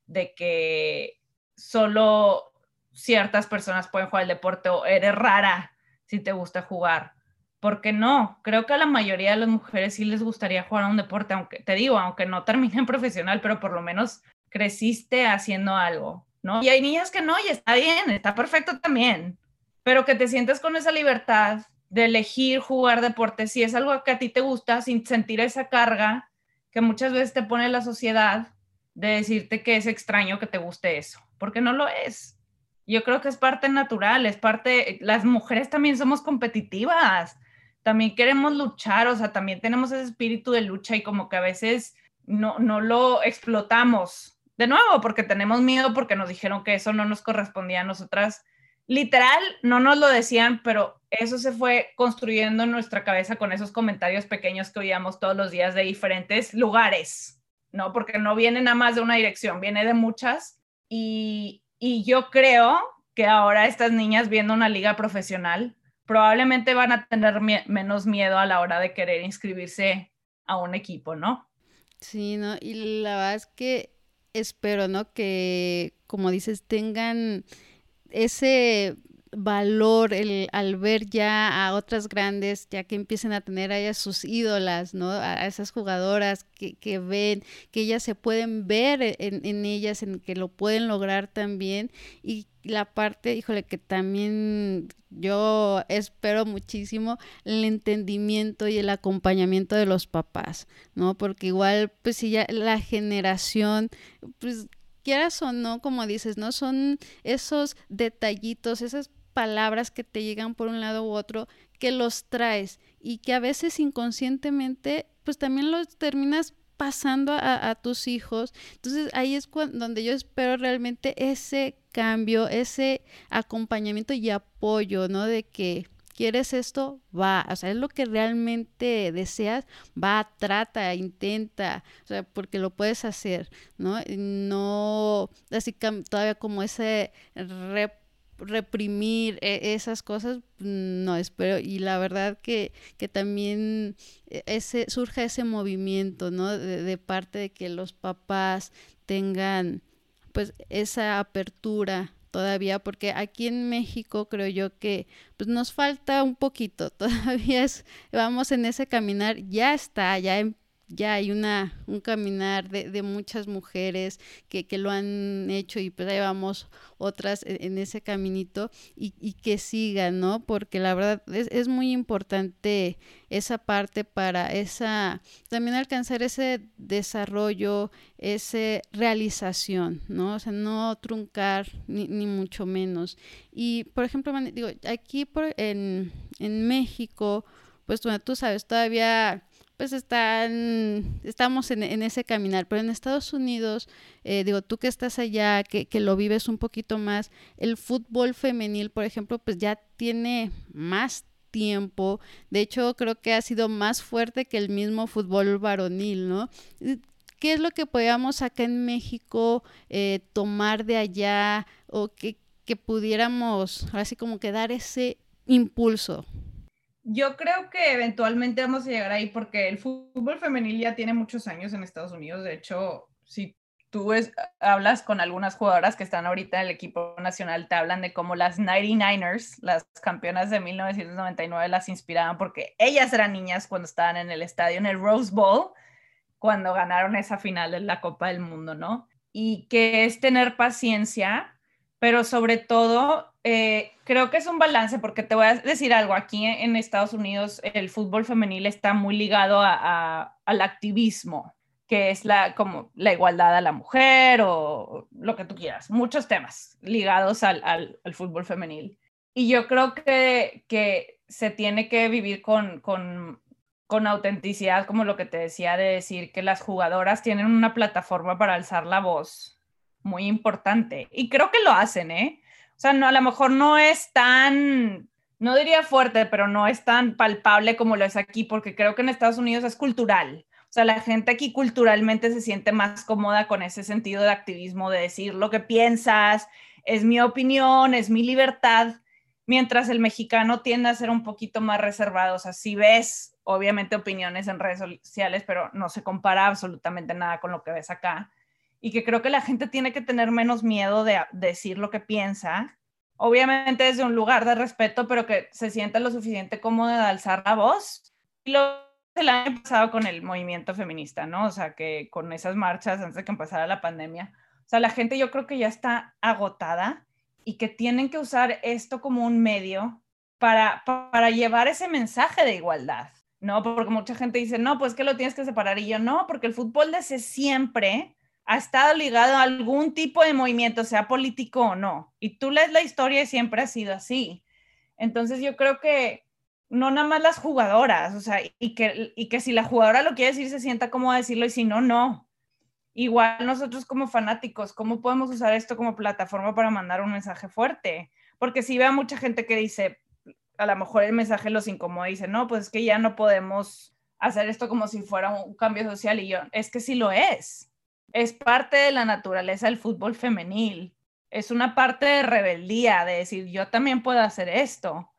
de que solo ciertas personas pueden jugar el deporte o eres rara si te gusta jugar. Porque no, creo que a la mayoría de las mujeres sí les gustaría jugar a un deporte, aunque te digo, aunque no terminen profesional, pero por lo menos creciste haciendo algo, ¿no? Y hay niñas que no, y está bien, está perfecto también, pero que te sientes con esa libertad de elegir jugar deporte, si es algo que a ti te gusta, sin sentir esa carga que muchas veces te pone la sociedad de decirte que es extraño que te guste eso, porque no lo es. Yo creo que es parte natural, es parte, las mujeres también somos competitivas, también queremos luchar, o sea, también tenemos ese espíritu de lucha y como que a veces no, no lo explotamos de nuevo porque tenemos miedo porque nos dijeron que eso no nos correspondía a nosotras. Literal, no nos lo decían, pero eso se fue construyendo en nuestra cabeza con esos comentarios pequeños que oíamos todos los días de diferentes lugares ¿no? Porque no viene nada más de una dirección, viene de muchas. Y, yo creo que ahora estas niñas viendo una liga profesional probablemente van a tener menos miedo a la hora de querer inscribirse a un equipo, ¿no? Sí, ¿no? Y la verdad es que espero, ¿no? Que, como dices, tengan ese valor el, al ver ya a otras grandes, ya que empiecen a tener a ellas sus ídolas, ¿no? A, esas jugadoras que, que, ven, que ellas se pueden ver en, en, ellas, en que lo pueden lograr también. Y la parte, híjole, que también yo espero muchísimo el entendimiento y el acompañamiento de los papás, ¿no? Porque igual, pues si ya la generación, pues quieras o no, como dices, ¿no? Son esos detallitos, esas palabras que te llegan por un lado u otro, que los traes y que a veces inconscientemente, pues también los terminas pasando a, tus hijos. Entonces ahí es cuando, donde yo espero realmente ese cambio, ese acompañamiento y apoyo, ¿no? De que quieres esto, va, o sea, es lo que realmente deseas, va, trata, intenta, o sea, porque lo puedes hacer, ¿no? No, así todavía como ese rep reprimir e, esas cosas, no espero. Y la verdad que, que también e, ese, surja ese movimiento, ¿no? De, parte de que los papás tengan pues esa apertura todavía, porque aquí en México creo yo que pues nos falta un poquito, todavía vamos en ese caminar, ya está, ya em, ya hay una, un caminar de, de muchas mujeres que, que, lo han hecho y pues ahí otras en, ese caminito y, y, que sigan, ¿no? Porque la verdad es, es, muy importante esa parte para esa, también alcanzar ese desarrollo, esa realización, ¿no? O sea, no truncar ni, ni mucho menos. Y, por ejemplo, digo, aquí por, en, en México, pues bueno, tú sabes, todavía pues están, estamos en, ese caminar. Pero en Estados Unidos, eh, digo, tú que estás allá, que, que, lo vives un poquito más, el fútbol femenil, por ejemplo, pues ya tiene más tiempo. De hecho, creo que ha sido más fuerte que el mismo fútbol varonil, ¿no? ¿qué es lo que podíamos acá en México eh, tomar de allá o que, que pudiéramos, así como que dar ese impulso? Yo creo que eventualmente vamos a llegar ahí porque el fútbol femenil ya tiene muchos años en Estados Unidos. De hecho, si tú hablas con algunas jugadoras que están ahorita en el equipo nacional, te hablan de cómo las 99ers, las campeonas de 1999, las inspiraban porque ellas eran niñas cuando estaban en el estadio, en el Rose Bowl, cuando ganaron esa final de la Copa del Mundo, ¿no? Y que es tener paciencia pero sobre todo eh, creo que es un balance porque te voy a decir algo, aquí en Estados Unidos el fútbol femenil está muy ligado a, al activismo, que es la, como la igualdad a la mujer o lo que tú quieras, muchos temas ligados al, al, fútbol femenil. Y yo creo que, que se tiene que vivir con, con, con autenticidad, como lo que te decía de decir que las jugadoras tienen una plataforma para alzar la voz muy importante. Y creo que lo hacen, ¿eh? O sea, no, a lo mejor no es tan, no diría fuerte, pero no es tan palpable como lo es aquí, porque creo que en Estados Unidos es cultural. O sea, la gente aquí culturalmente se siente más cómoda con ese sentido de activismo, de decir lo que piensas, es mi opinión, es mi libertad, mientras el mexicano tiende a ser un poquito más reservado. O sea, si ves, obviamente, opiniones en redes sociales, pero no se compara absolutamente nada con lo que ves acá y que creo que la gente tiene que tener menos miedo de, decir lo que piensa, obviamente desde un lugar de respeto, pero que se sienta lo suficiente cómodo de alzar la voz. Y lo el año pasado con el movimiento feminista, ¿no? O sea, que con esas marchas antes de que empezara la pandemia, o sea, la gente yo creo que ya está agotada y que tienen que usar esto como un medio para, para llevar ese mensaje de igualdad, ¿no? Porque mucha gente dice, no, pues que lo tienes que separar y yo no, porque el fútbol desde siempre ha estado ligado a algún tipo de movimiento, sea político o no. Y tú lees la historia y siempre ha sido así. Entonces yo creo que no nada más las jugadoras, o sea, y que, y que si la jugadora lo quiere decir, se sienta como a decirlo y si no, no. Igual nosotros como fanáticos, ¿cómo podemos usar esto como plataforma para mandar un mensaje fuerte? Porque si veo a mucha gente que dice, a lo mejor el mensaje los incomoda y dice, no, pues es que ya no podemos hacer esto como si fuera un cambio social y yo, es que sí lo es es parte de la naturaleza del fútbol femenil. Es una parte de rebeldía, de decir, yo también puedo hacer esto.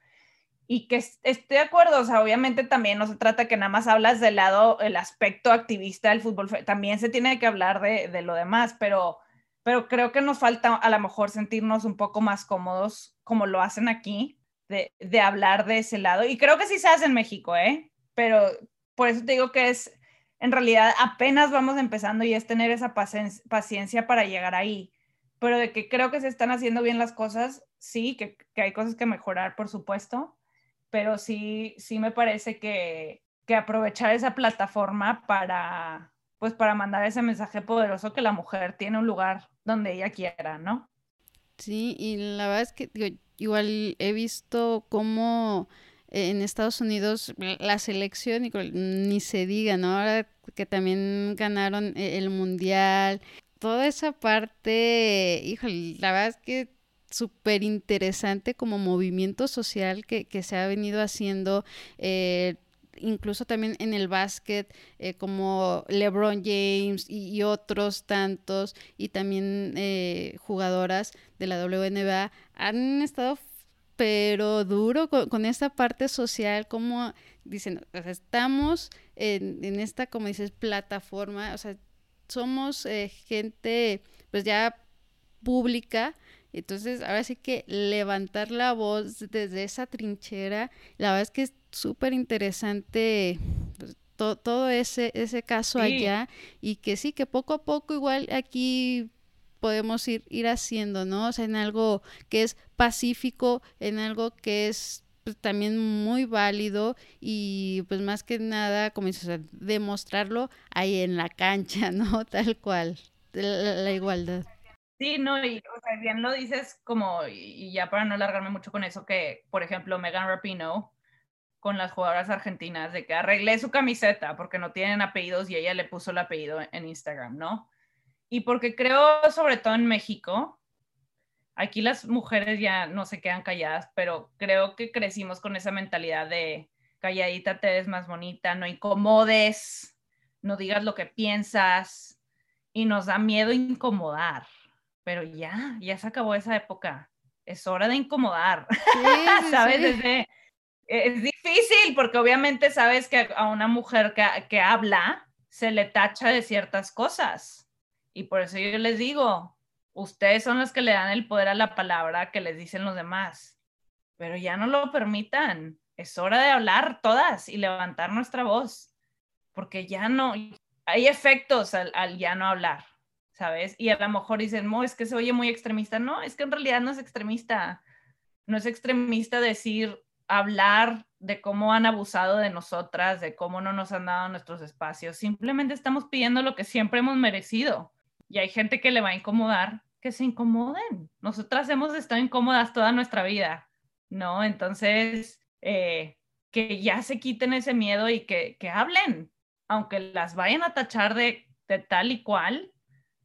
Y que estoy de acuerdo, o sea, obviamente también no se trata que nada más hablas del lado, el aspecto activista del fútbol, también se tiene que hablar de, de lo demás, pero, pero creo que nos falta a lo mejor sentirnos un poco más cómodos como lo hacen aquí, de, de hablar de ese lado. Y creo que sí se hace en México, ¿eh? Pero por eso te digo que es, en realidad apenas vamos empezando y es tener esa paciencia para llegar ahí. Pero de que creo que se están haciendo bien las cosas, sí, que, hay cosas que mejorar, por supuesto, pero sí, sí me parece que, aprovechar esa plataforma para, pues para mandar ese mensaje poderoso que la mujer tiene un lugar donde ella quiera, ¿no? Sí, y la verdad es que igual he visto cómo en Estados Unidos la selección, ni se diga, ¿no? Ahora que también ganaron e, el mundial, toda esa parte, híjole, la verdad es que súper interesante como movimiento social que, que, se ha venido haciendo. Eh, incluso también en el básquet, eh, como LeBron James y, otros tantos, y también eh, jugadoras de la WNBA, han estado pero duro con, esta parte social, como dicen, estamos en, en, esta, como dices, plataforma, o sea, somos eh, gente, pues ya pública, entonces ahora sí que levantar la voz desde esa trinchera, la verdad es que es súper interesante. Pues, todo ese, ese caso allá y que sí, que poco a poco igual aquí podemos ir, ir haciendo, ¿no? O sea, en algo que es pacífico, en algo que es pues, también muy válido y pues más que nada, como dices, demostrarlo ahí en la cancha, ¿no? Tal cual, la, igualdad. Sí, no, y o sea, bien lo dices como, y ya para no alargarme mucho con eso, que por ejemplo Megan Rapino con las jugadoras argentinas, de que arreglé su camiseta porque no tienen apellidos y ella le puso el apellido en Instagram, ¿no? Y porque creo, sobre todo en México, aquí las mujeres ya no se quedan calladas, pero creo que crecimos con esa mentalidad de calladita te ves más bonita, no incomodes, no digas lo que piensas y nos da miedo incomodar. Pero ya, ya se acabó esa época. Es hora de incomodar. ¿Sabes? es difícil porque obviamente sabes que a una mujer que, que habla se le tacha de ciertas cosas. Y por eso yo les digo, ustedes son los que le dan el poder a la palabra que les dicen los demás. Pero ya no lo permitan. Es hora de hablar todas y levantar nuestra voz. Porque ya no, hay efectos al, ya no hablar, ¿sabes? Y a lo mejor dicen, no, es que se oye muy extremista. No, es que en realidad no es extremista. No es extremista decir, hablar de cómo han abusado de nosotras, de cómo no nos han dado nuestros espacios. Simplemente estamos pidiendo lo que siempre hemos merecido. Y hay gente que le va a incomodar, que se incomoden. Nosotras hemos estado incómodas toda nuestra vida, ¿no? Entonces, eh, que ya se quiten ese miedo y que, que hablen, aunque las vayan a tachar de, de, tal y cual.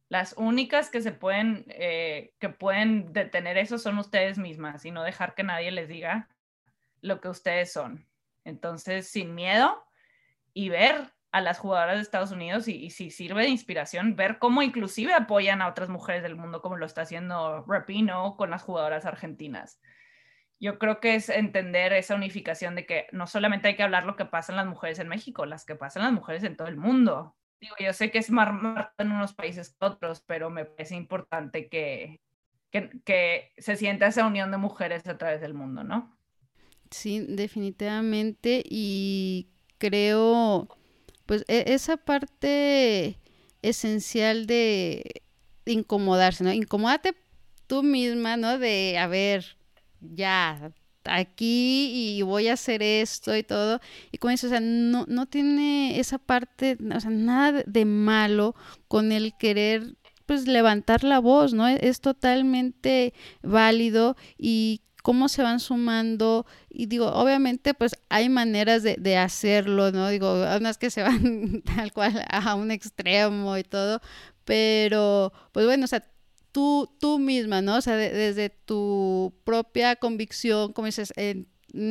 Las únicas que se pueden, eh, que pueden detener eso son ustedes mismas y no dejar que nadie les diga lo que ustedes son. Entonces, sin miedo y ver a las jugadoras de Estados Unidos y, si sirve de inspiración, ver cómo inclusive apoyan a otras mujeres del mundo, como lo está haciendo Rapino con las jugadoras argentinas. Yo creo que es entender esa unificación de que no solamente hay que hablar lo que pasa en las mujeres en México, las que pasan las mujeres en todo el mundo. Digo, yo sé que es más en unos países que otros, pero me parece importante que, que, que se sienta esa unión de mujeres a través del mundo, ¿no? Sí, definitivamente. Y creo, pues, e, esa parte esencial de incomodarse, ¿no? Incomódate tú misma, ¿no? De, a ver, ya, aquí y voy a hacer esto y todo. Y con eso, o sea, no, no tiene esa parte, o sea, nada de malo con el querer pues levantar la voz, ¿no? Es totalmente válido y cómo se van sumando y digo, obviamente pues hay maneras de, hacerlo, ¿no? Digo, unas que se van tal cual a un extremo y todo, pero pues bueno, o sea, tú, tú misma, ¿no? O sea, desde tu propia convicción, como dices, en,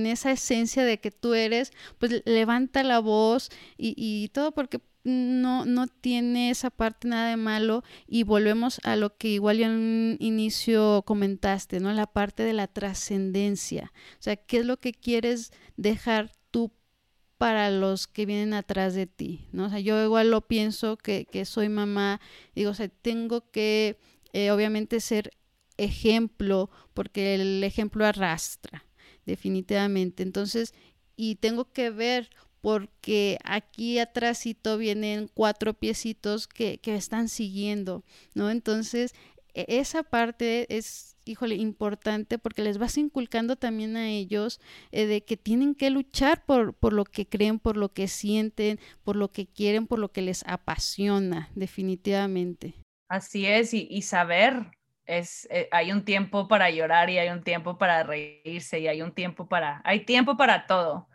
esa esencia de que tú eres, pues levanta la voz y, y todo porque no, no tiene esa parte nada de malo y volvemos a lo que igual ya en un inicio comentaste, ¿no? La parte de la trascendencia. O sea, ¿qué es lo que quieres dejar tú para los que vienen atrás de ti, ¿no? O sea, yo igual lo pienso que, que soy mamá, digo, o sea, tengo que eh, obviamente ser ejemplo, porque el ejemplo arrastra, definitivamente. Entonces, y tengo que ver porque aquí atrásito vienen cuatro piecitos que, que están siguiendo, ¿no? Entonces, e, esa parte es, híjole, importante porque les vas inculcando también a ellos eh, de que tienen que luchar por, por lo que creen, por lo que sienten, por lo que quieren, por lo que les apasiona, definitivamente. Así es, y, saber, es, eh, hay un tiempo para llorar y hay un tiempo para reírse y hay un tiempo para, hay tiempo para todo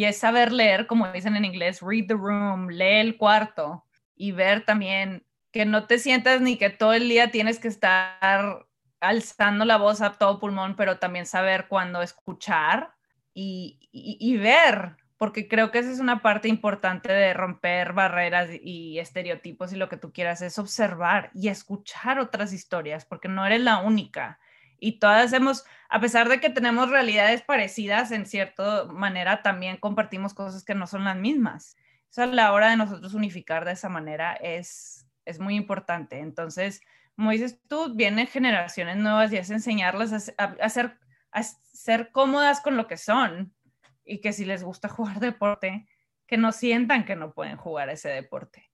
y es saber leer, como dicen en inglés, read the room, lee el cuarto y ver también que no te sientas ni que todo el día tienes que estar alzando la voz a todo pulmón, pero también saber cuándo escuchar y, y, ver, porque creo que esa es una parte importante de romper barreras y estereotipos y lo que tú quieras es observar y escuchar otras historias, porque no eres la única y todas hemos, a pesar de que tenemos realidades parecidas en cierta manera, también compartimos cosas que no son las mismas. Esa es la hora de nosotros unificar de esa manera es, es muy importante. Entonces, como dices tú, vienen generaciones nuevas y es enseñarlas a, a, ser, a ser cómodas con lo que son y que si les gusta jugar deporte, que no sientan que no pueden jugar ese deporte.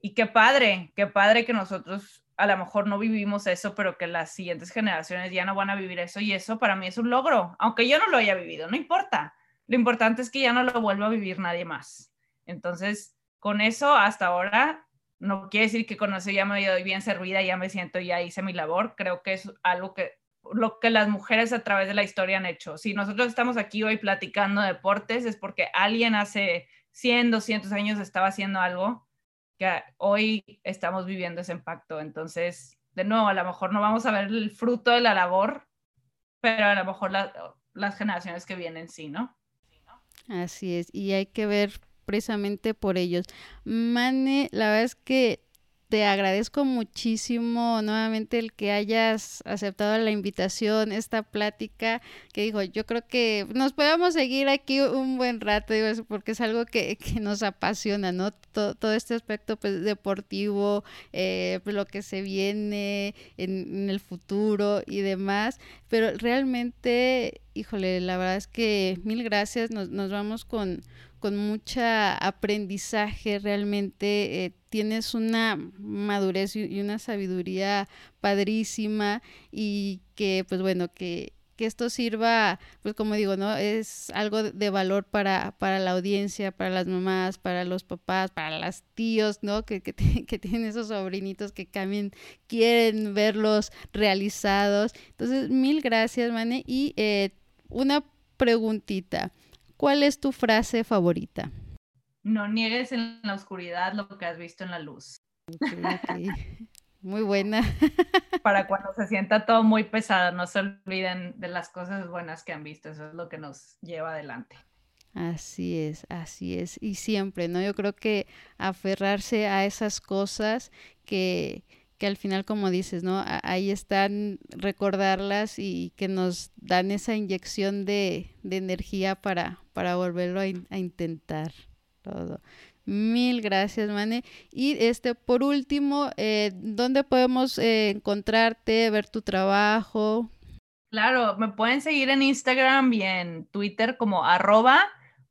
Y qué padre, qué padre que nosotros a lo mejor no vivimos eso, pero que las siguientes generaciones ya no van a vivir eso y eso para mí es un logro, aunque yo no lo haya vivido, no importa. Lo importante es que ya no lo vuelva a vivir nadie más. Entonces, con eso hasta ahora, no quiere decir que con eso ya me doy bien servida, ya me siento, ya hice mi labor. Creo que es algo que lo que las mujeres a través de la historia han hecho. Si nosotros estamos aquí hoy platicando deportes, es porque alguien hace 100, 200 años estaba haciendo algo que hoy estamos viviendo ese impacto. Entonces, de nuevo, a lo mejor no vamos a ver el fruto de la labor, pero a lo mejor las generaciones que vienen sí, ¿no? Así es, y hay que ver precisamente por ellos. Mane, la verdad es que te agradezco muchísimo nuevamente el que hayas aceptado la invitación, esta plática, que digo, yo creo que nos podemos seguir aquí un buen rato, digo, porque es algo que, nos apasiona, ¿no? Todo, este aspecto pues, deportivo, eh, lo que se viene en, el futuro y demás, pero realmente, híjole, la verdad es que mil gracias, nos, nos vamos con con mucha aprendizaje realmente, eh, tienes una madurez y una sabiduría padrísima y que pues bueno, que, que esto sirva, pues como digo, ¿no? Es algo de valor para, para la audiencia, para las mamás, para los papás, para las tíos, ¿no? Que, que, que tienen esos sobrinitos que también quieren verlos realizados. Entonces, mil gracias, Mane. Y eh, una preguntita. ¿Cuál es tu frase favorita? No niegues en la oscuridad lo que has visto en la luz. Muy buena. Para cuando se sienta todo muy pesado, no se olviden de las cosas buenas que han visto. Eso es lo que nos lleva adelante. Así es, así es. Y siempre, ¿no? Yo creo que aferrarse a esas cosas que, que al final, como dices, ¿no? Ahí están recordarlas y que nos dan esa inyección de, energía para, para volverlo a, intentar todo. Mil gracias, Mane. Y este, por último, eh, ¿dónde podemos eh, encontrarte, ver tu trabajo? Claro, me pueden seguir en Instagram y en Twitter como arroba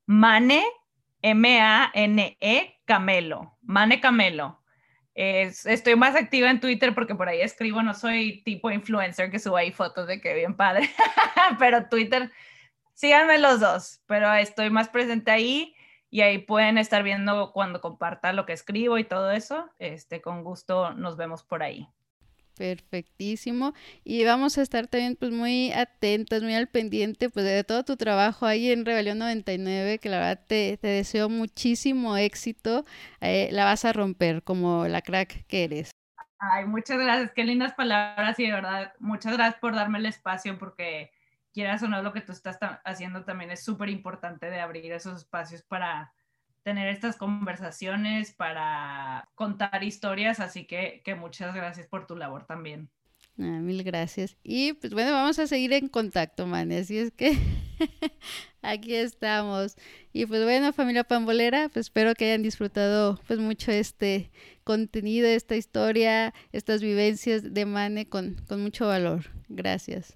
mane, M-A-N-E, Camelo, Mane Camelo estoy más activa en Twitter porque por ahí escribo, no soy tipo influencer que suba ahí fotos de que bien padre, pero Twitter, síganme los dos, pero estoy más presente ahí y ahí pueden estar viendo cuando comparta lo que escribo y todo eso. Este, con gusto nos vemos por ahí. Perfectísimo. Y vamos a estar también pues muy atentas, muy al pendiente pues de todo tu trabajo ahí en Rebelión 99, que la verdad te, deseo muchísimo éxito. Eh, la vas a romper como la crack que eres. Ay, muchas gracias, qué lindas palabras y de verdad, muchas gracias por darme el espacio porque quieras o no lo que tú estás haciendo también es súper importante de abrir esos espacios para tener estas conversaciones, para contar historias, así que, que muchas gracias por tu labor también. Ah, mil gracias. Y pues bueno, vamos a seguir en contacto, Mane. Así es que aquí estamos. Y pues bueno, familia pambolera, pues espero que hayan disfrutado pues mucho este contenido, esta historia, estas vivencias de Mane con, con mucho valor. Gracias.